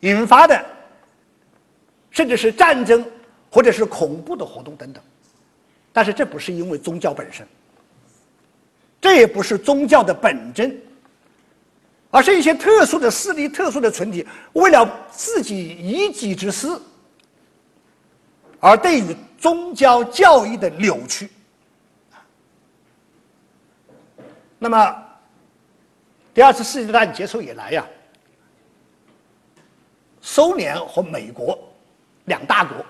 引发的甚至是战争或者是恐怖的活动等等，但是这不是因为宗教本身，这也不是宗教的本真，而是一些特殊的势力、特殊的群体为了自己一己之私，而对于宗教教义的扭曲。那么，第二次世界大战结束以来呀，苏联和美国两大国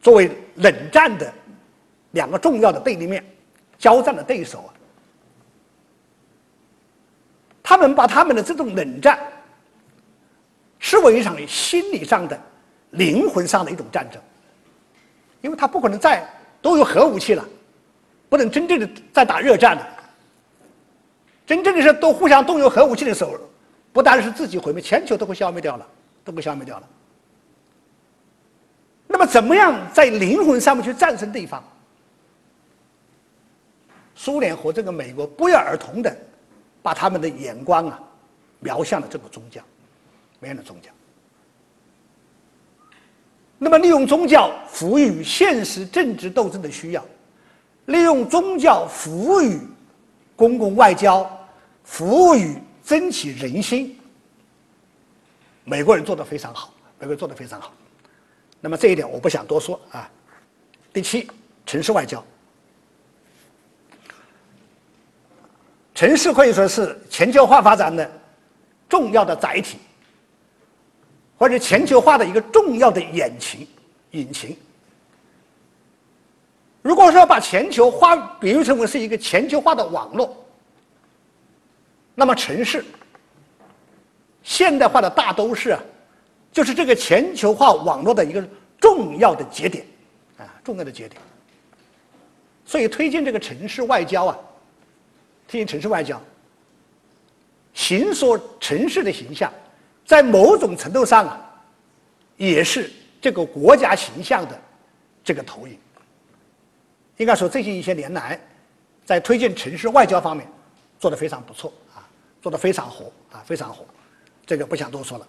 作为冷战的两个重要的对立面、交战的对手啊，他们把他们的这种冷战视为一场心理上的、灵魂上的一种战争，因为他不可能再都有核武器了，不能真正的再打热战了。真正的是都互相动用核武器的时候，不单是自己毁灭，全球都会消灭掉了，都会消灭掉了。那么，怎么样在灵魂上面去战胜对方？苏联和这个美国不约而同的把他们的眼光啊瞄向了这个宗教，瞄向了宗教。那么，利用宗教服务于现实政治斗争的需要，利用宗教服务于。公共外交服务于争取人心，美国人做的非常好，美国人做的非常好。那么这一点我不想多说啊。第七，城市外交，城市可以说是全球化发展的重要的载体，或者全球化的一个重要的引擎，引擎。如果说把全球化比喻成为是一个全球化的网络，那么城市、现代化的大都市啊，就是这个全球化网络的一个重要的节点，啊，重要的节点。所以推进这个城市外交啊，推进城市外交，形塑城市的形象，在某种程度上啊，也是这个国家形象的这个投影。应该说，最近一些年来，在推进城市外交方面做得非常不错，做得非常火啊，非常火。这个不想多说了。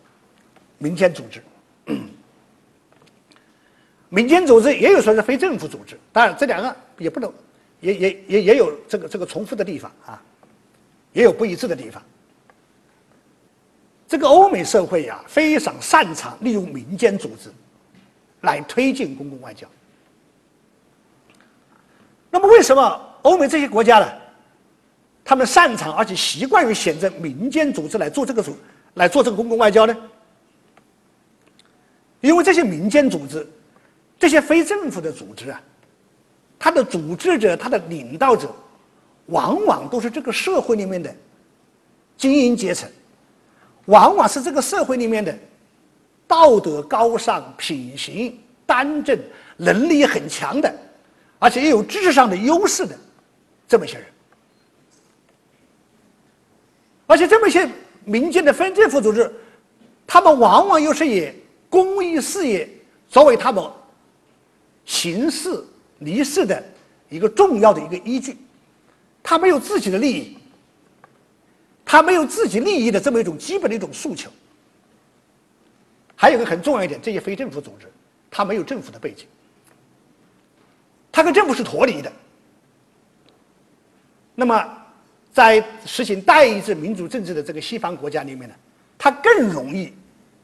民间组织，民间组织也有说是非政府组织，当然这两个也不能，也也也也有这个这个重复的地方啊，也有不一致的地方。这个欧美社会呀，非常擅长利用民间组织来推进公共外交。那么，为什么欧美这些国家呢？他们擅长而且习惯于选择民间组织来做这个组，来做这个公共外交呢？因为这些民间组织，这些非政府的组织啊，它的组织者、它的领导者，往往都是这个社会里面的精英阶层，往往是这个社会里面的道德高尚、品行端正、能力很强的。而且也有知识上的优势的这么一些人，而且这么一些民间的非政府组织，他们往往又是以公益事业作为他们行事立事的一个重要的一个依据，他没有自己的利益，他没有自己利益的这么一种基本的一种诉求。还有个很重要一点，这些非政府组织，它没有政府的背景。它跟政府是脱离的。那么，在实行代议制民主政治的这个西方国家里面呢，它更容易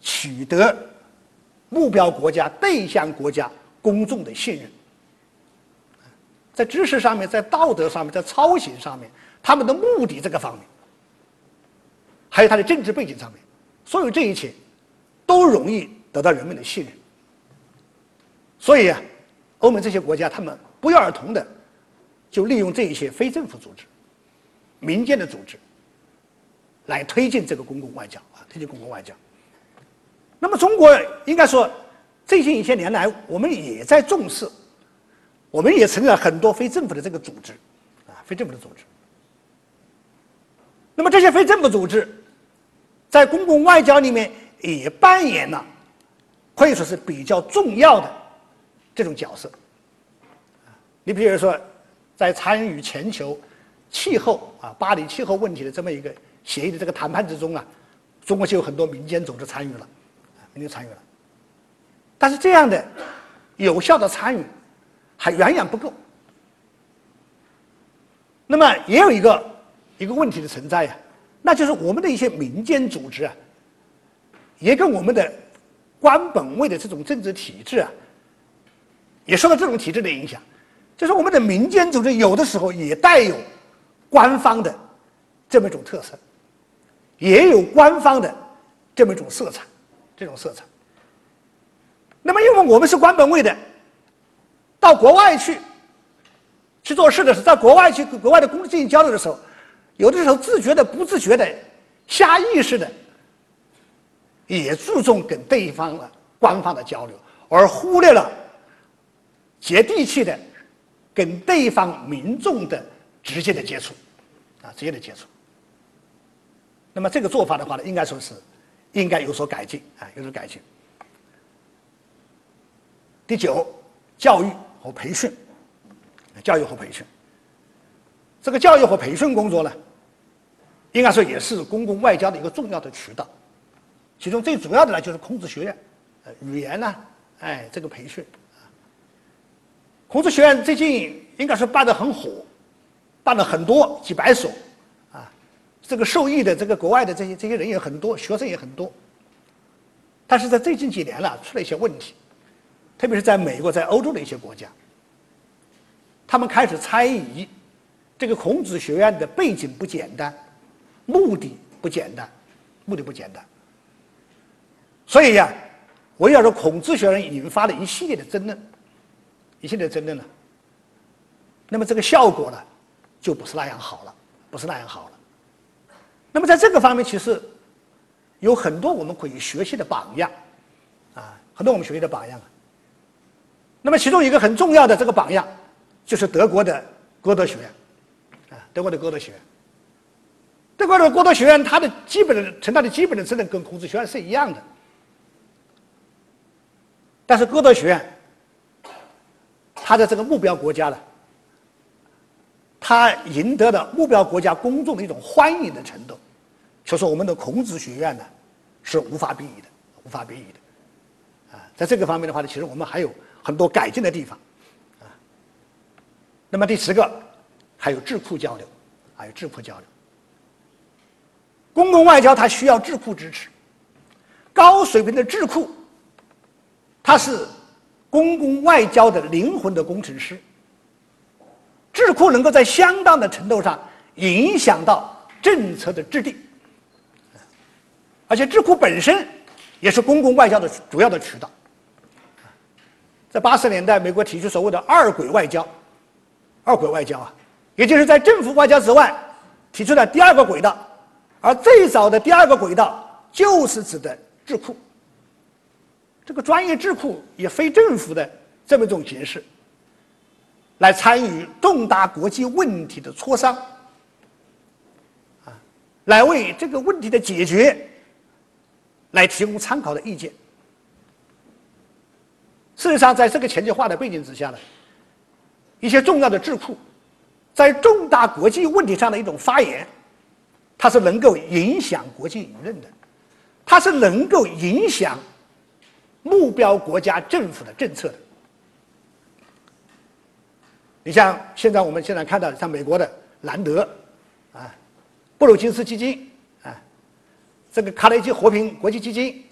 取得目标国家、对象国家公众的信任。在知识上面，在道德上面，在操行上面，他们的目的这个方面，还有他的政治背景上面，所有这一切都容易得到人们的信任。所以啊。欧盟这些国家，他们不约而同的就利用这一些非政府组织、民间的组织来推进这个公共外交啊，推进公共外交。那么，中国应该说，最近一些年来，我们也在重视，我们也成立了很多非政府的这个组织啊，非政府的组织。那么，这些非政府组织在公共外交里面也扮演了可以说是比较重要的。这种角色，你比如说，在参与全球气候啊巴黎气候问题的这么一个协议的这个谈判之中啊，中国就有很多民间组织参与了，民间参与了。但是这样的有效的参与还远远不够。那么也有一个一个问题的存在呀，那就是我们的一些民间组织啊，也跟我们的官本位的这种政治体制啊。也受到这种体制的影响，就是我们的民间组织有的时候也带有官方的这么一种特色，也有官方的这么一种色彩，这种色彩。那么，因为我们是官本位的，到国外去去做事的时候，在国外去国外的公进行交流的时候，有的时候自觉的、不自觉的、下意识的，也注重跟对方的官方的交流，而忽略了。接地气的，跟对方民众的直接的接触，啊，直接的接触。那么这个做法的话呢，应该说是应该有所改进啊，有所改进。第九，教育和培训，教育和培训。这个教育和培训工作呢，应该说也是公共外交的一个重要的渠道。其中最主要的呢，就是孔子学院，呃，语言呢，哎，这个培训。孔子学院最近应该是办得很火，办了很多几百所，啊，这个受益的这个国外的这些这些人也很多，学生也很多。但是在最近几年了，出了一些问题，特别是在美国、在欧洲的一些国家，他们开始猜疑这个孔子学院的背景不简单，目的不简单，目的不简单。所以呀，围绕着孔子学院引发了一系列的争论。一系列争论呢，那么这个效果呢，就不是那样好了，不是那样好了。那么在这个方面，其实有很多我们可以学习的榜样，啊，很多我们学习的榜样。那么其中一个很重要的这个榜样，就是德国的歌德学院，啊，德国的歌德学院。德国的歌德学院，它的基本的承担的基本的职能跟孔子学院是一样的，但是歌德学院，它的这个目标国家呢，它赢得了目标国家公众的一种欢迎的程度，就是我们的孔子学院呢，是无法比拟的，无法比拟的，啊，在这个方面的话呢，其实我们还有很多改进的地方，啊，那么第十个，还有智库交流，还有智库交流。公共外交它需要智库支持，高水平的智库，它是公共外交的灵魂的工程师。智库能够在相当的程度上影响到政策的制定，而且智库本身也是公共外交的主要的渠道。在八十年代，美国提出所谓的“二轨外交”，二轨外交啊，也就是在政府外交之外提出了第二个轨道。而最早的第二个轨道就是指的智库，这个专业智库也非政府的这么一种形式，来参与重大国际问题的磋商，啊，来为这个问题的解决来提供参考的意见。事实上，在这个全球化的背景之下呢，一些重要的智库在重大国际问题上的一种发言。它是能够影响国际舆论的，它是能够影响目标国家政府的政策的。你像现在我们现在看到像美国的兰德啊，布鲁金斯基金啊，这个卡内基和平国际基金，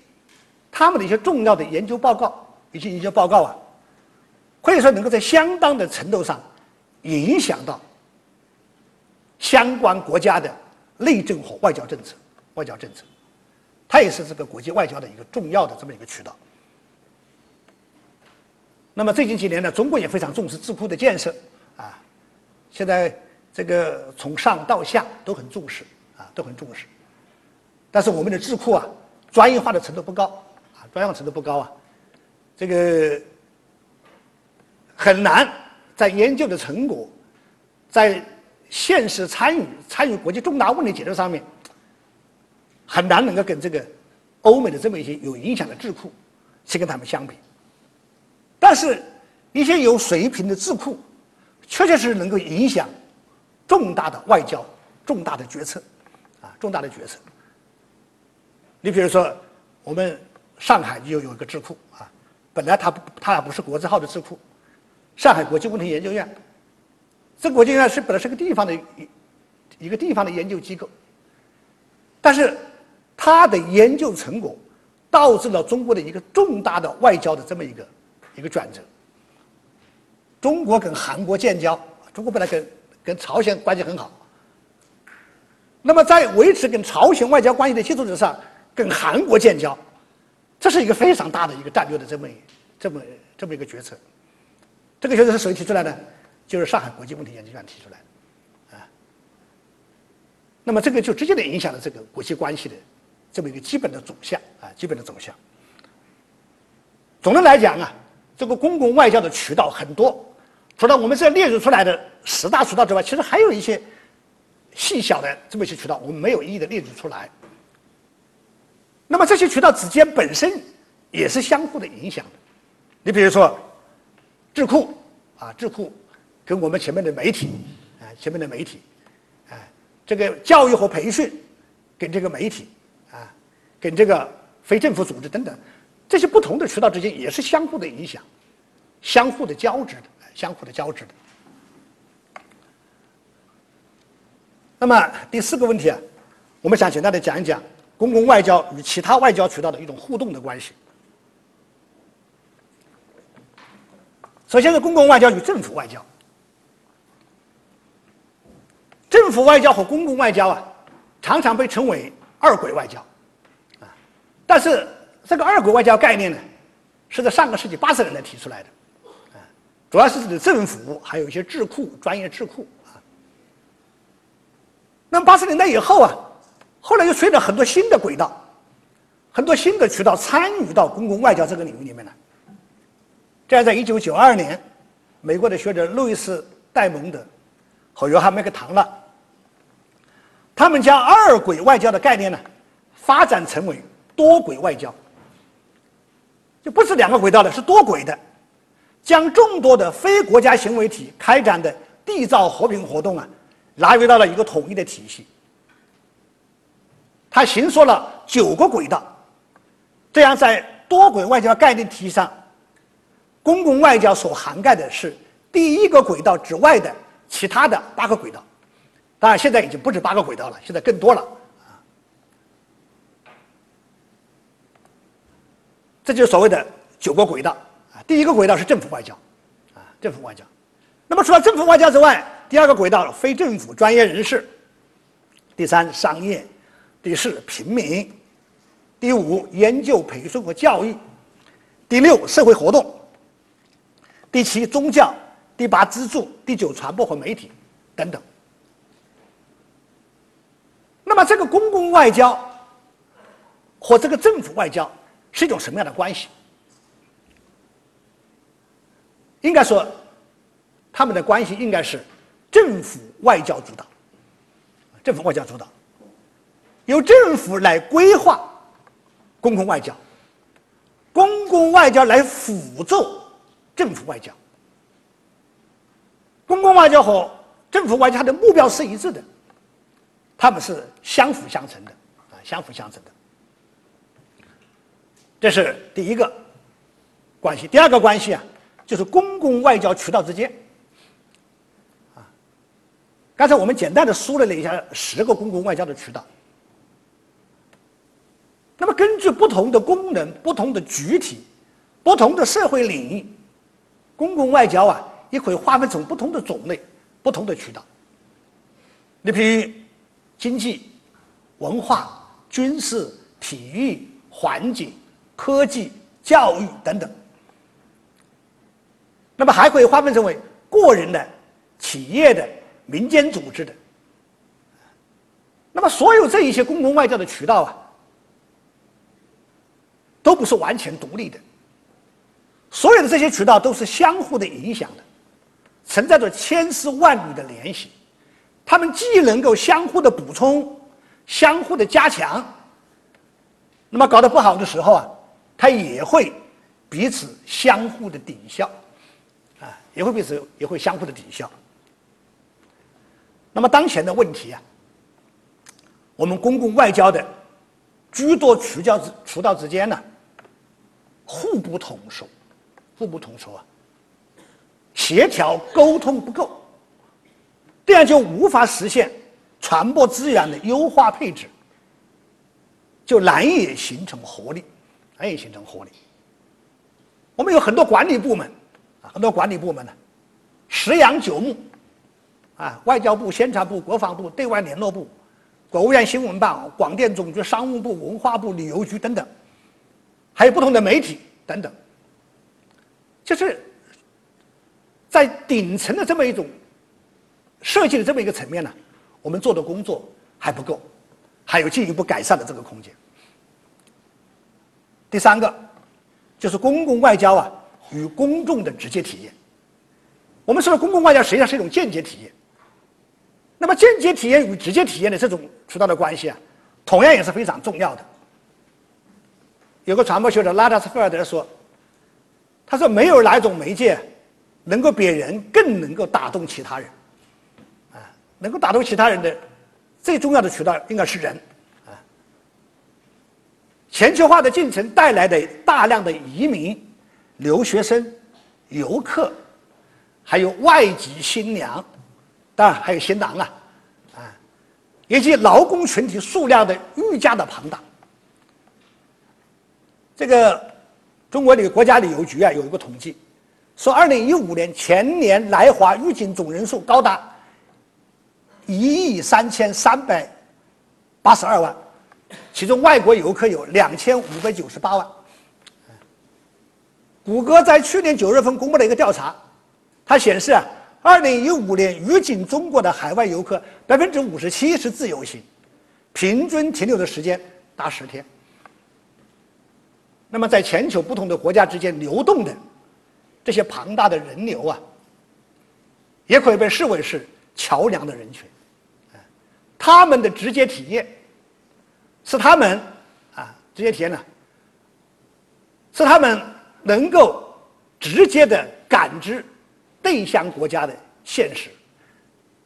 他们的一些重要的研究报告一些研究报告啊，可以说能够在相当的程度上影响到相关国家的。内政和外交政策，外交政策，它也是这个国际外交的一个重要的这么一个渠道。那么最近几年呢，中国也非常重视智库的建设啊，现在这个从上到下都很重视啊，都很重视。但是我们的智库啊，专业化的程度不高啊，专业化程度不高啊，这个很难在研究的成果在。现实参与参与国际重大问题解决上面，很难能够跟这个欧美的这么一些有影响的智库去跟他们相比。但是，一些有水平的智库，确确实实能够影响重大的外交、重大的决策，啊，重大的决策。你比如说，我们上海就有一个智库啊，本来它它不是国字号的智库，上海国际问题研究院。这国际院是本来是个地方的一一个地方的研究机构，但是它的研究成果导致了中国的一个重大的外交的这么一个一个转折。中国跟韩国建交，中国本来跟跟朝鲜关系很好，那么在维持跟朝鲜外交关系的基础之上，跟韩国建交，这是一个非常大的一个战略的这么这么这么一个决策。这个决策是谁提出来的？就是上海国际问题研究院提出来的，啊，那么这个就直接的影响了这个国际关系的这么一个基本的走向啊，基本的走向。总的来讲啊，这个公共外交的渠道很多，除了我们这列举出来的十大渠道之外，其实还有一些细小的这么一些渠道，我们没有一一的列举出来。那么这些渠道之间本身也是相互的影响的，你比如说智库啊，智库。跟我们前面的媒体，啊，前面的媒体，啊，这个教育和培训，跟这个媒体，啊，跟这个非政府组织等等，这些不同的渠道之间也是相互的影响，相互的交织的，相互的交织的。那么第四个问题啊，我们想简单的讲一讲公共外交与其他外交渠道的一种互动的关系。首先是公共外交与政府外交。政府外交和公共外交啊，常常被称为二轨外交，啊，但是这个二轨外交概念呢，是在上个世纪八十年代提出来的，啊，主要是指政府，还有一些智库、专业智库啊。那么八十年代以后啊，后来又出现了很多新的轨道，很多新的渠道参与到公共外交这个领域里面来。这样，在一九九二年，美国的学者路易斯·戴蒙德和约翰·麦克唐纳，他们将二轨外交的概念呢，发展成为多轨外交，就不是两个轨道的，是多轨的，将众多的非国家行为体开展的缔造和平活动啊，纳入到了一个统一的体系。他形塑了九个轨道，这样在多轨外交概念体系上。公共外交所涵盖的是第一个轨道之外的其他的八个轨道，当然现在已经不止八个轨道了，现在更多了这就是所谓的九个轨道啊。第一个轨道是政府外交，啊，政府外交。那么除了政府外交之外，第二个轨道非政府专业人士，第三商业，第四平民，第五研究培训和教育，第六社会活动。第七，宗教；第八，资助；第九，传播和媒体，等等。那么，这个公共外交和这个政府外交是一种什么样的关系？应该说，他们的关系应该是政府外交主导，政府外交主导，由政府来规划公共外交，公共外交来辅助。政府外交、公共外交和政府外交，它的目标是一致的，他们是相辅相成的，啊，相辅相成的。这是第一个关系。第二个关系啊，就是公共外交渠道之间。啊，刚才我们简单的梳理了一下十个公共外交的渠道。那么，根据不同的功能、不同的主体、不同的社会领域。公共外交啊，也可以划分成不同的种类、不同的渠道。你比如经济、文化、军事、体育、环境、科技、教育等等。那么还可以划分成为个人的、企业的、民间组织的。那么所有这一些公共外交的渠道啊，都不是完全独立的。所有的这些渠道都是相互的影响的，存在着千丝万缕的联系，他们既能够相互的补充、相互的加强，那么搞得不好的时候啊，它也会彼此相互的抵消，啊，也会彼此也会相互的抵消。那么当前的问题啊，我们公共外交的诸多渠道之渠道之间呢，互不统筹。互不统筹啊，协调沟通不够，这样就无法实现传播资源的优化配置，就难以形成活力，难以形成活力。我们有很多管理部门啊，很多管理部门呢，十羊九牧啊，外交部、宣传部、国防部、对外联络部、国务院新闻办、广电总局、商务部、文化部、旅游局等等，还有不同的媒体等等。就是在顶层的这么一种设计的这么一个层面呢，我们做的工作还不够，还有进一步改善的这个空间。第三个就是公共外交啊与公众的直接体验。我们说的公共外交实际上是一种间接体验。那么间接体验与直接体验的这种渠道的关系啊，同样也是非常重要的。有个传播学者拉达斯菲尔德说。他说：“没有哪种媒介能够比人更能够打动其他人，啊，能够打动其他人的最重要的渠道应该是人，全球化的进程带来的大量的移民、留学生、游客，还有外籍新娘，当然还有新郎啊，啊，以及劳工群体数量的愈加的庞大，这个。”中国旅国家旅游局啊有一个统计，说二零一五年全年来华入境总人数高达一亿三千三百八十二万，其中外国游客有两千五百九十八万。谷歌在去年九月份公布了一个调查，它显示啊，二零一五年入境中国的海外游客百分之五十七是自由行，平均停留的时间达十天。那么，在全球不同的国家之间流动的这些庞大的人流啊，也可以被视为是桥梁的人群，他们的直接体验是他们啊直接体验呢，是他们能够直接的感知对象国家的现实、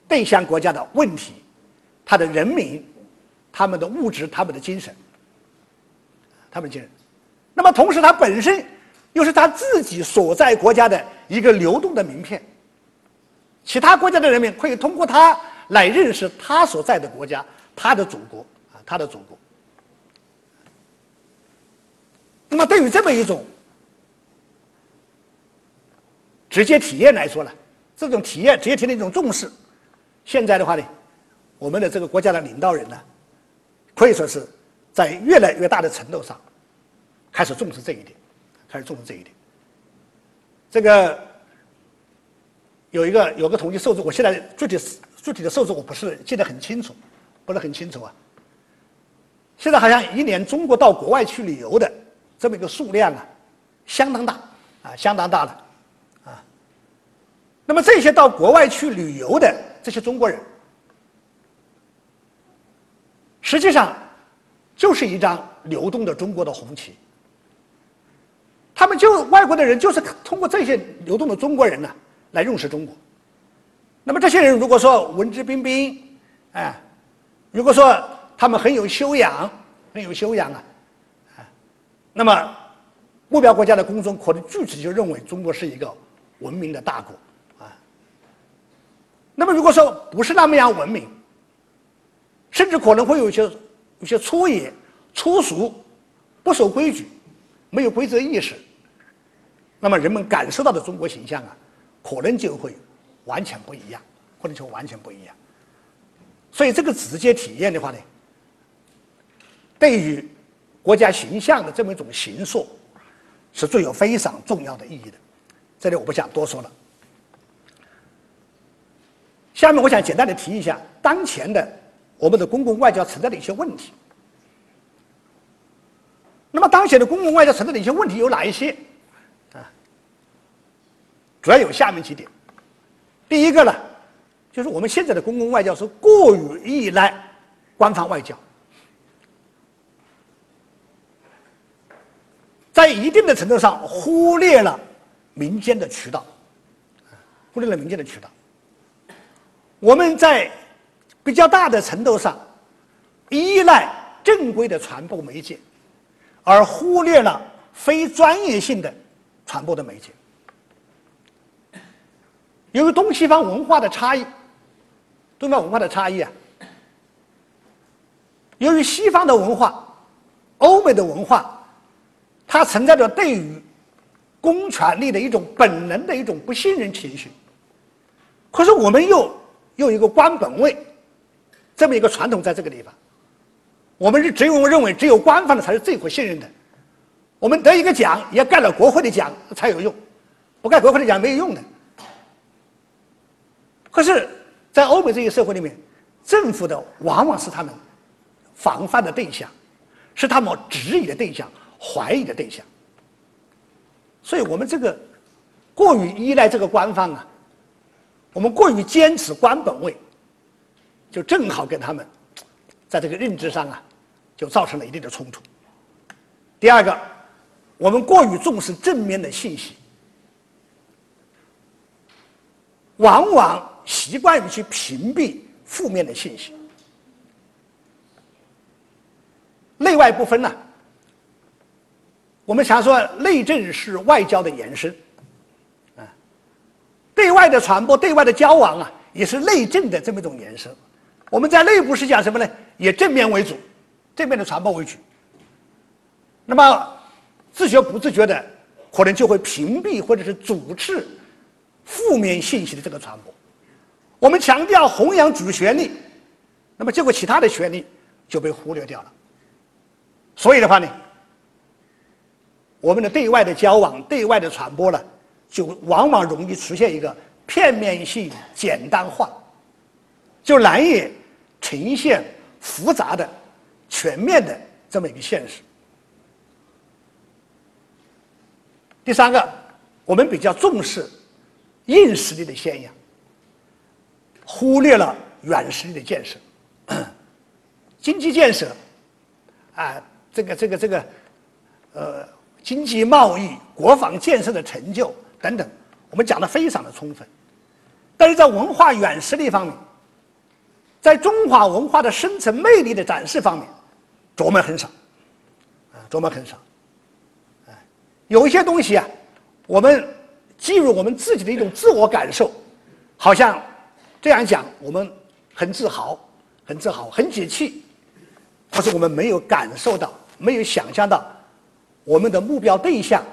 对象国家的问题、他的人民、他们的物质、他们的精神、他们的精神。那么，同时，他本身又是他自己所在国家的一个流动的名片。其他国家的人民可以通过他来认识他所在的国家、他的祖国啊，他的祖国。那么，对于这么一种直接体验来说呢，这种体验直接体验一种重视，现在的话呢，我们的这个国家的领导人呢，可以说是在越来越大的程度上。开始重视这一点，开始重视这一点。这个有一个有个统计数字，我现在具体具体的数字我不是记得很清楚，不是很清楚啊。现在好像一年中国到国外去旅游的这么一个数量啊，相当大啊，相当大了啊。那么这些到国外去旅游的这些中国人，实际上就是一张流动的中国的红旗。他们就外国的人，就是通过这些流动的中国人呢，来认识中国。那么这些人如果说文质彬彬，哎，如果说他们很有修养，很有修养啊，啊，那么目标国家的公众可能具体就认为中国是一个文明的大国啊。那么如果说不是那么样文明，甚至可能会有一些有些粗野、粗俗、不守规矩、没有规则意识。那么人们感受到的中国形象啊，可能就会完全不一样，可能就完全不一样。所以这个直接体验的话呢，对于国家形象的这么一种形塑，是具有非常重要的意义的。这里我不想多说了。下面我想简单的提一下当前的我们的公共外交存在的一些问题。那么当前的公共外交存在的一些问题有哪一些？啊主要有下面几点。第一个呢，就是我们现在的公共外交是过于依赖官方外交，在一定的程度上忽略了民间的渠道，忽略了民间的渠道。我们在比较大的程度上依赖正规的传播媒介，而忽略了非专业性的传播的媒介。由于东西方文化的差异，东方文化的差异啊，由于西方的文化、欧美的文化，它存在着对于公权力的一种本能的一种不信任情绪。可是我们又有一个官本位这么一个传统在这个地方，我们是只有认为只有官方的才是最可信任的。我们得一个奖也盖了国会的奖才有用，不盖国会的奖没有用的。可是，在欧美这些社会里面，政府的往往是他们防范的对象，是他们质疑的对象、怀疑的对象。所以我们这个过于依赖这个官方啊，我们过于坚持官本位，就正好跟他们在这个认知上啊，就造成了一定的冲突。第二个，我们过于重视正面的信息，往往。习惯于去屏蔽负面的信息，内外不分呢。我们常说内政是外交的延伸，啊，对外的传播、对外的交往啊，也是内政的这么一种延伸。我们在内部是讲什么呢？以正面为主，正面的传播为主。那么自觉不自觉的，可能就会屏蔽或者是阻滞负面信息的这个传播。我们强调弘扬主旋律，那么结果其他的旋律就被忽略掉了。所以的话呢，我们的对外的交往、对外的传播呢，就往往容易出现一个片面性、简单化，就难以呈现复杂的、全面的这么一个现实。第三个，我们比较重视硬实力的宣扬，忽略了软实力的建设。经济建设，啊，这个这个这个，呃，经济贸易、国防建设的成就等等，我们讲的非常的充分。但是在文化软实力方面，在中华文化的深层魅力的展示方面，琢磨很少，啊，琢磨很少。哎，有一些东西啊，我们基于我们自己的一种自我感受，好像这样讲，我们很自豪，很自豪，很解气。可是我们没有感受到，没有想象到，我们的目标对象，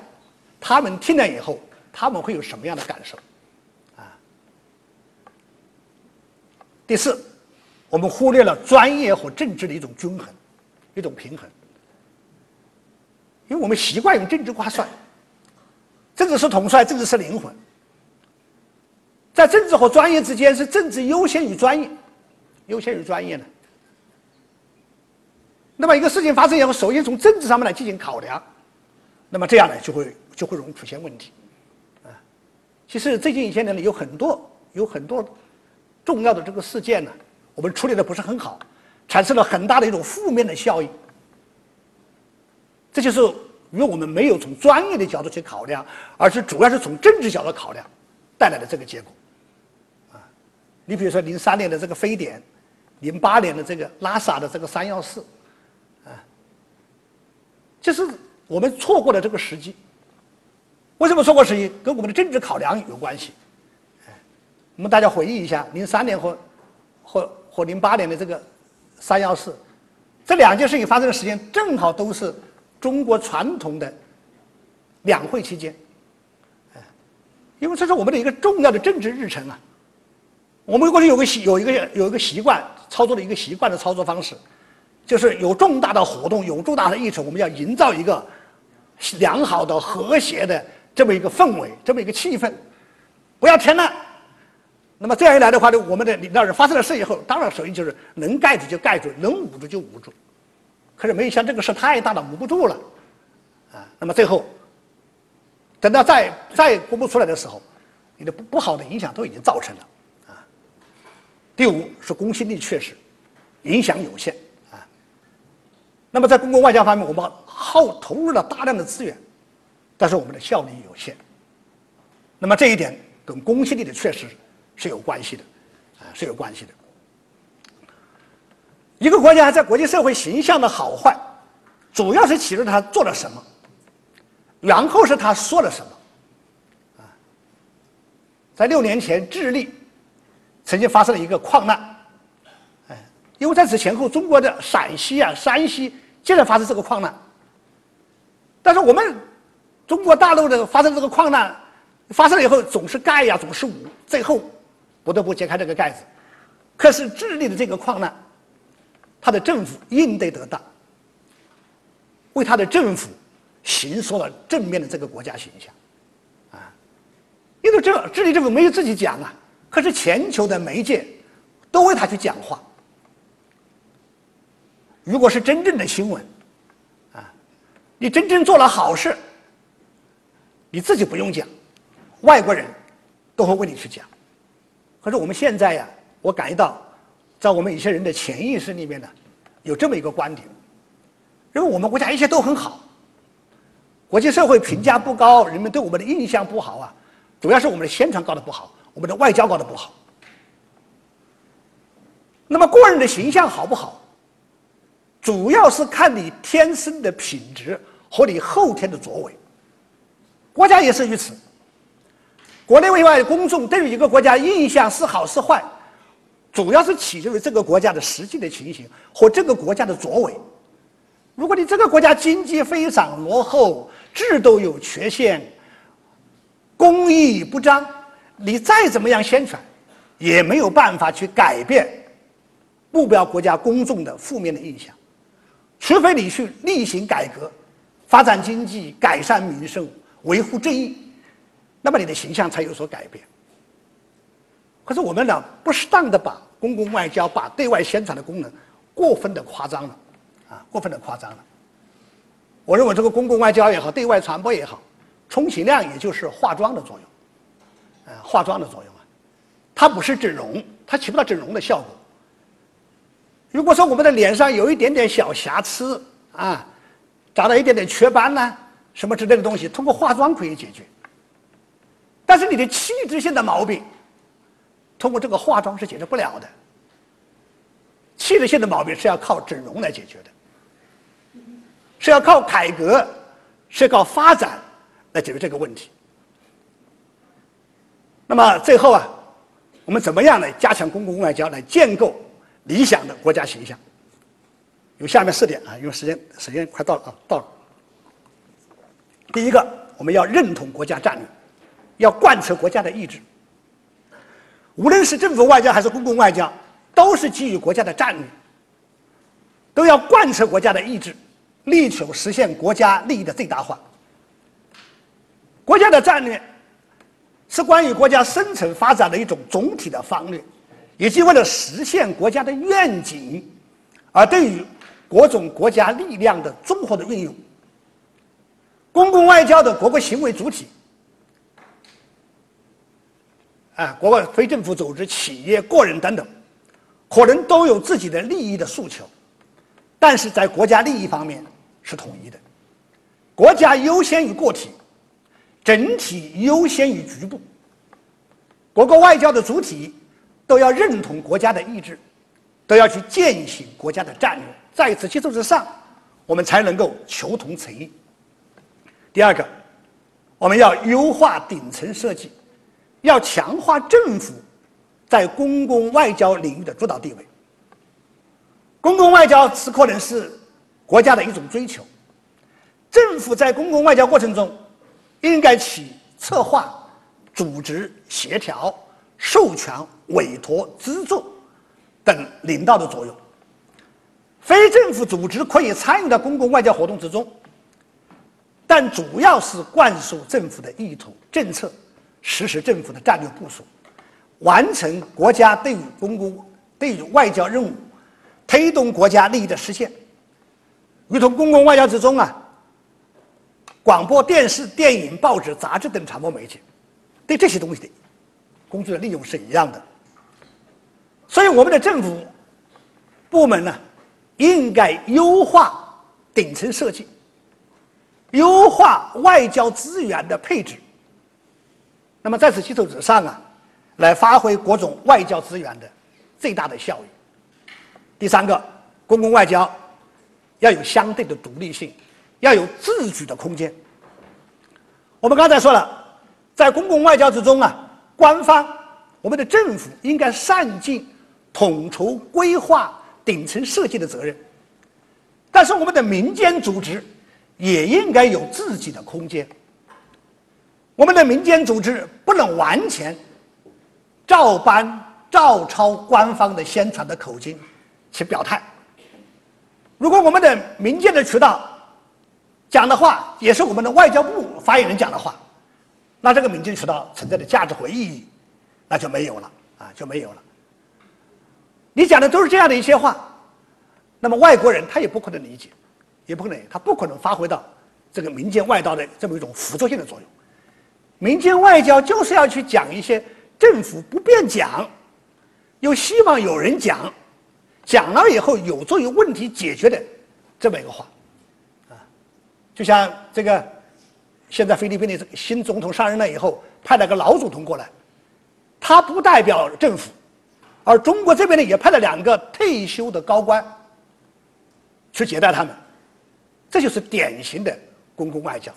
他们听了以后，他们会有什么样的感受？啊第四，我们忽略了专业和政治的一种均衡，一种平衡。因为我们习惯用政治挂帅，政治是统帅，政治是灵魂。在政治和专业之间，是政治优先于专业，优先于专业的。那么一个事情发生以后，首先从政治上面来进行考量，那么这样呢，就会就会容易出现问题。啊，其实最近一些年里有很多有很多。重要的这个事件呢，我们处理的不是很好，产生了很大的一种负面的效应。这就是因为我们没有从专业的角度去考量，而是主要是从政治角度考量带来的这个结果。啊，你比如说零三年的这个非典，零八年的这个拉萨的这个三幺四，啊，就是我们错过了这个时机。为什么错过时机？跟我们的政治考量有关系。我们大家回忆一下，零三年和和和零八年的这个三幺四，这两件事情发生的时间正好都是中国传统的两会期间，因为这是我们的一个重要的政治日程啊。我们过去有个习有一个有一个习惯操作的一个习惯的操作方式，就是有重大的活动有重大的议程，我们要营造一个良好的和谐的这么一个氛围，这么一个气氛，不要添乱。那么这样一来的话呢，我们的领导人发生了事以后，当然首先就是能盖住就盖住，能捂住就捂住。可是没有想这个事太大了，捂不住了，啊，那么最后，等到再再公布出来的时候，你的不不好的影响都已经造成了，啊。第五是公信力缺失，影响有限，那么在公共外交方面，我们耗投入了大量的资源，但是我们的效率有限。那么这一点跟公信力的缺失。是有关系的，啊，是有关系的。一个国家在国际社会形象的好坏，主要是取决于他做了什么，然后是他说了什么。啊，在六年前，智利曾经发生了一个矿难，因为在此前后，中国的陕西啊、山西接着发生这个矿难，但是我们中国大陆的发生这个矿难，发生了以后总是盖呀，总是捂，最后。不得不揭开这个盖子，可是智利的这个矿难，他的政府应对得当，为他的政府形塑了正面的这个国家形象，啊，因为这智利政府没有自己讲啊，可是全球的媒介都为他去讲话。如果是真正的新闻，啊，你真正做了好事，你自己不用讲，外国人都会为你去讲。可是我们现在呀，我感觉到，在我们一些人的潜意识里面呢，有这么一个观点：，因为我们国家一切都很好，国际社会评价不高，人们对我们的印象不好啊，主要是我们的宣传搞得不好，我们的外交搞得不好。那么个人的形象好不好，主要是看你天生的品质和你后天的作为，国家也是如此。国内外公众对于一个国家印象是好是坏，主要是取决于这个国家的实际的情形和这个国家的作为。如果你这个国家经济非常落后，制度有缺陷，公益不彰，你再怎么样宣传，也没有办法去改变目标国家公众的负面的印象。除非你去例行改革，发展经济，改善民生，维护正义。那么你的形象才有所改变，可是我们呢，不适当的把公共外交、把对外宣传的功能过分的夸张了，啊，过分的夸张了。我认为这个公共外交也好，对外传播也好，充其量也就是化妆的作用，呃，化妆的作用啊，它不是整容，它起不到整容的效果。如果说我们的脸上有一点点小瑕疵啊，长了一点点雀斑呢，什么之类的东西，通过化妆可以解决。但是你的气质性的毛病，通过这个化妆是解决不了的。气质性的毛病是要靠整容来解决的，是要靠改革，是靠发展来解决这个问题。那么最后啊，我们怎么样来加强公共外交，来建构？理想的国家形象，有下面四点啊，因为时间时间快到了啊，到了。第一个，我们要认同国家战略，要贯彻国家的意志。无论是政府外交还是公共外交，都是基于国家的战略，都要贯彻国家的意志，力求实现国家利益的最大化。国家的战略是关于国家生存发展的一种总体的方略。以及为了实现国家的愿景，而对于各种国家力量的综合的运用，公共外交的各个行为主体，啊，国外非政府组织、企业、个人等等，可能都有自己的利益的诉求，但是在国家利益方面是统一的，国家优先于个体，整体优先于局部，各个外交的主体。都要认同国家的意志，都要去践行国家的战略，在此基础之上，我们才能够求同存异。第二个，我们要优化顶层设计，要强化政府在公共外交领域的主导地位。公共外交是可能是国家的一种追求，政府在公共外交过程中应该起策划、组织、协调。授权、委托、资助等领导的作用，非政府组织可以参与到公共外交活动之中，但主要是灌输政府的意图、政策，实施政府的战略部署，完成国家对于公共、对于外交任务，推动国家利益的实现。如同公共外交之中啊，广播电视、电影、报纸、杂志等传播媒介，对这些东西的。工具的利用是一样的，所以我们的政府部门呢，应该优化顶层设计，优化外交资源的配置。那么在此基础之上啊，来发挥各种外交资源的最大的效益。第三个，公共外交要有相对的独立性，要有自主的空间。我们刚才说了，在公共外交之中啊。官方，我们的政府应该善尽统筹规划顶层设计的责任，但是我们的民间组织也应该有自己的空间。我们的民间组织不能完全照搬、照抄官方的宣传的口径去表态。如果我们的民间的渠道讲的话也是我们的外交部发言人讲的话。那这个民间渠道存在的价值和意义，那就没有了啊，就没有了。你讲的都是这样的一些话，那么外国人他也不可能理解，也不可能，他不可能发挥到这个民间外交的这么一种辅助性的作用。民间外交就是要去讲一些政府不便讲，又希望有人讲，讲了以后有助于问题解决的这么一个话，啊，就像这个。现在菲律宾的新总统上任了以后，派了个老总统过来，他不代表政府，而中国这边呢也派了两个退休的高官去接待他们，这就是典型的公共外交。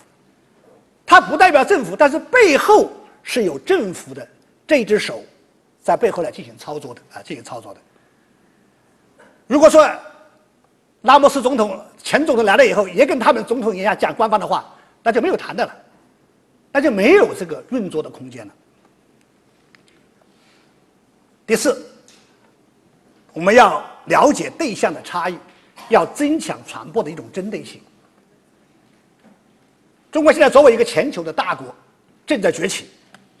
他不代表政府，但是背后是有政府的这只手在背后来进行操作的啊，进行操作的。如果说拉莫斯总统前总统来了以后，也跟他们总统一样讲官方的话。那就没有谈的了，那就没有这个运作的空间了。第四，我们要了解对象的差异，要增强传播的一种针对性。中国现在作为一个全球的大国，正在崛起，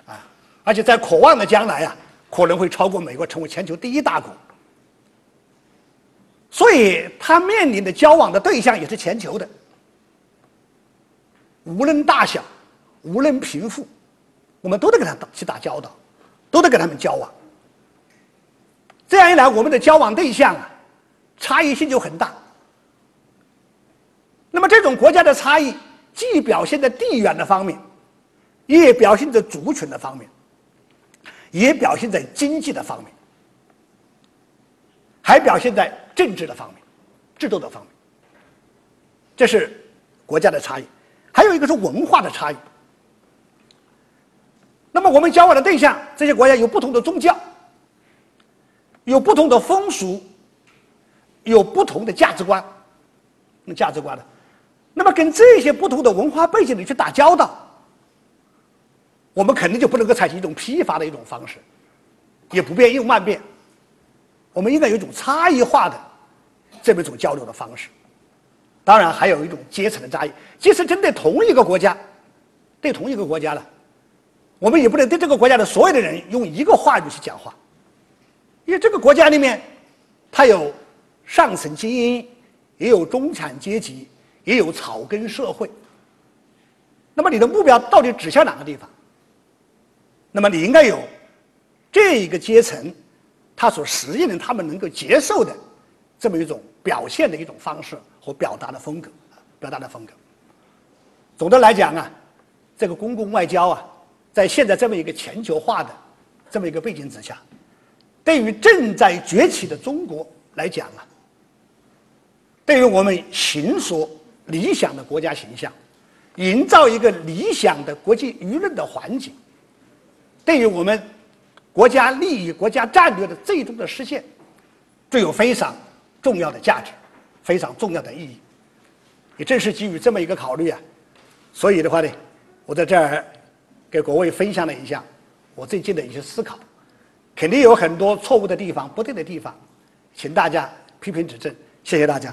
啊，而且在渴望的将来啊，可能会超过美国，成为全球第一大国。所以，他面临的交往的对象也是全球的，无论大小，无论贫富，我们都得跟他去打交道，都得跟他们交往。这样一来，我们的交往对象啊，差异性就很大。那么，这种国家的差异，既表现在地缘的方面，也表现在族群的方面，也表现在经济的方面。还表现在政治的方面、制度的方面，这是国家的差异；还有一个是文化的差异。那么我们交往的对象，这些国家有不同的宗教，有不同的风俗，有不同的价值观，那价值观的。那么跟这些不同的文化背景的去打交道，我们肯定就不能够采取一种批发的一种方式，也不变应万变。我们应该有一种差异化的这么一种交流的方式，当然还有一种阶层的差异。即使针对同一个国家，对同一个国家了，我们也不能对这个国家的所有的人用一个话语去讲话，因为这个国家里面，它有上层精英，也有中产阶级，也有草根社会。那么你的目标到底指向哪个地方？那么你应该有这一个阶层。他所实现的，他们能够接受的这么一种表现的一种方式和表达的风格，表达的风格。总的来讲啊，这个公共外交啊，在现在这么一个全球化的这么一个背景之下，对于正在崛起的中国来讲啊，对于我们形塑理想的国家形象，营造一个理想的国际舆论的环境，对于我们。国家利益、国家战略的最终的实现，具有非常重要的价值，非常重要的意义。也正是基于这么一个考虑啊，所以的话呢，我在这儿给各位分享了一下我最近的一些思考，肯定有很多错误的地方、不对的地方，请大家批评指正。谢谢大家。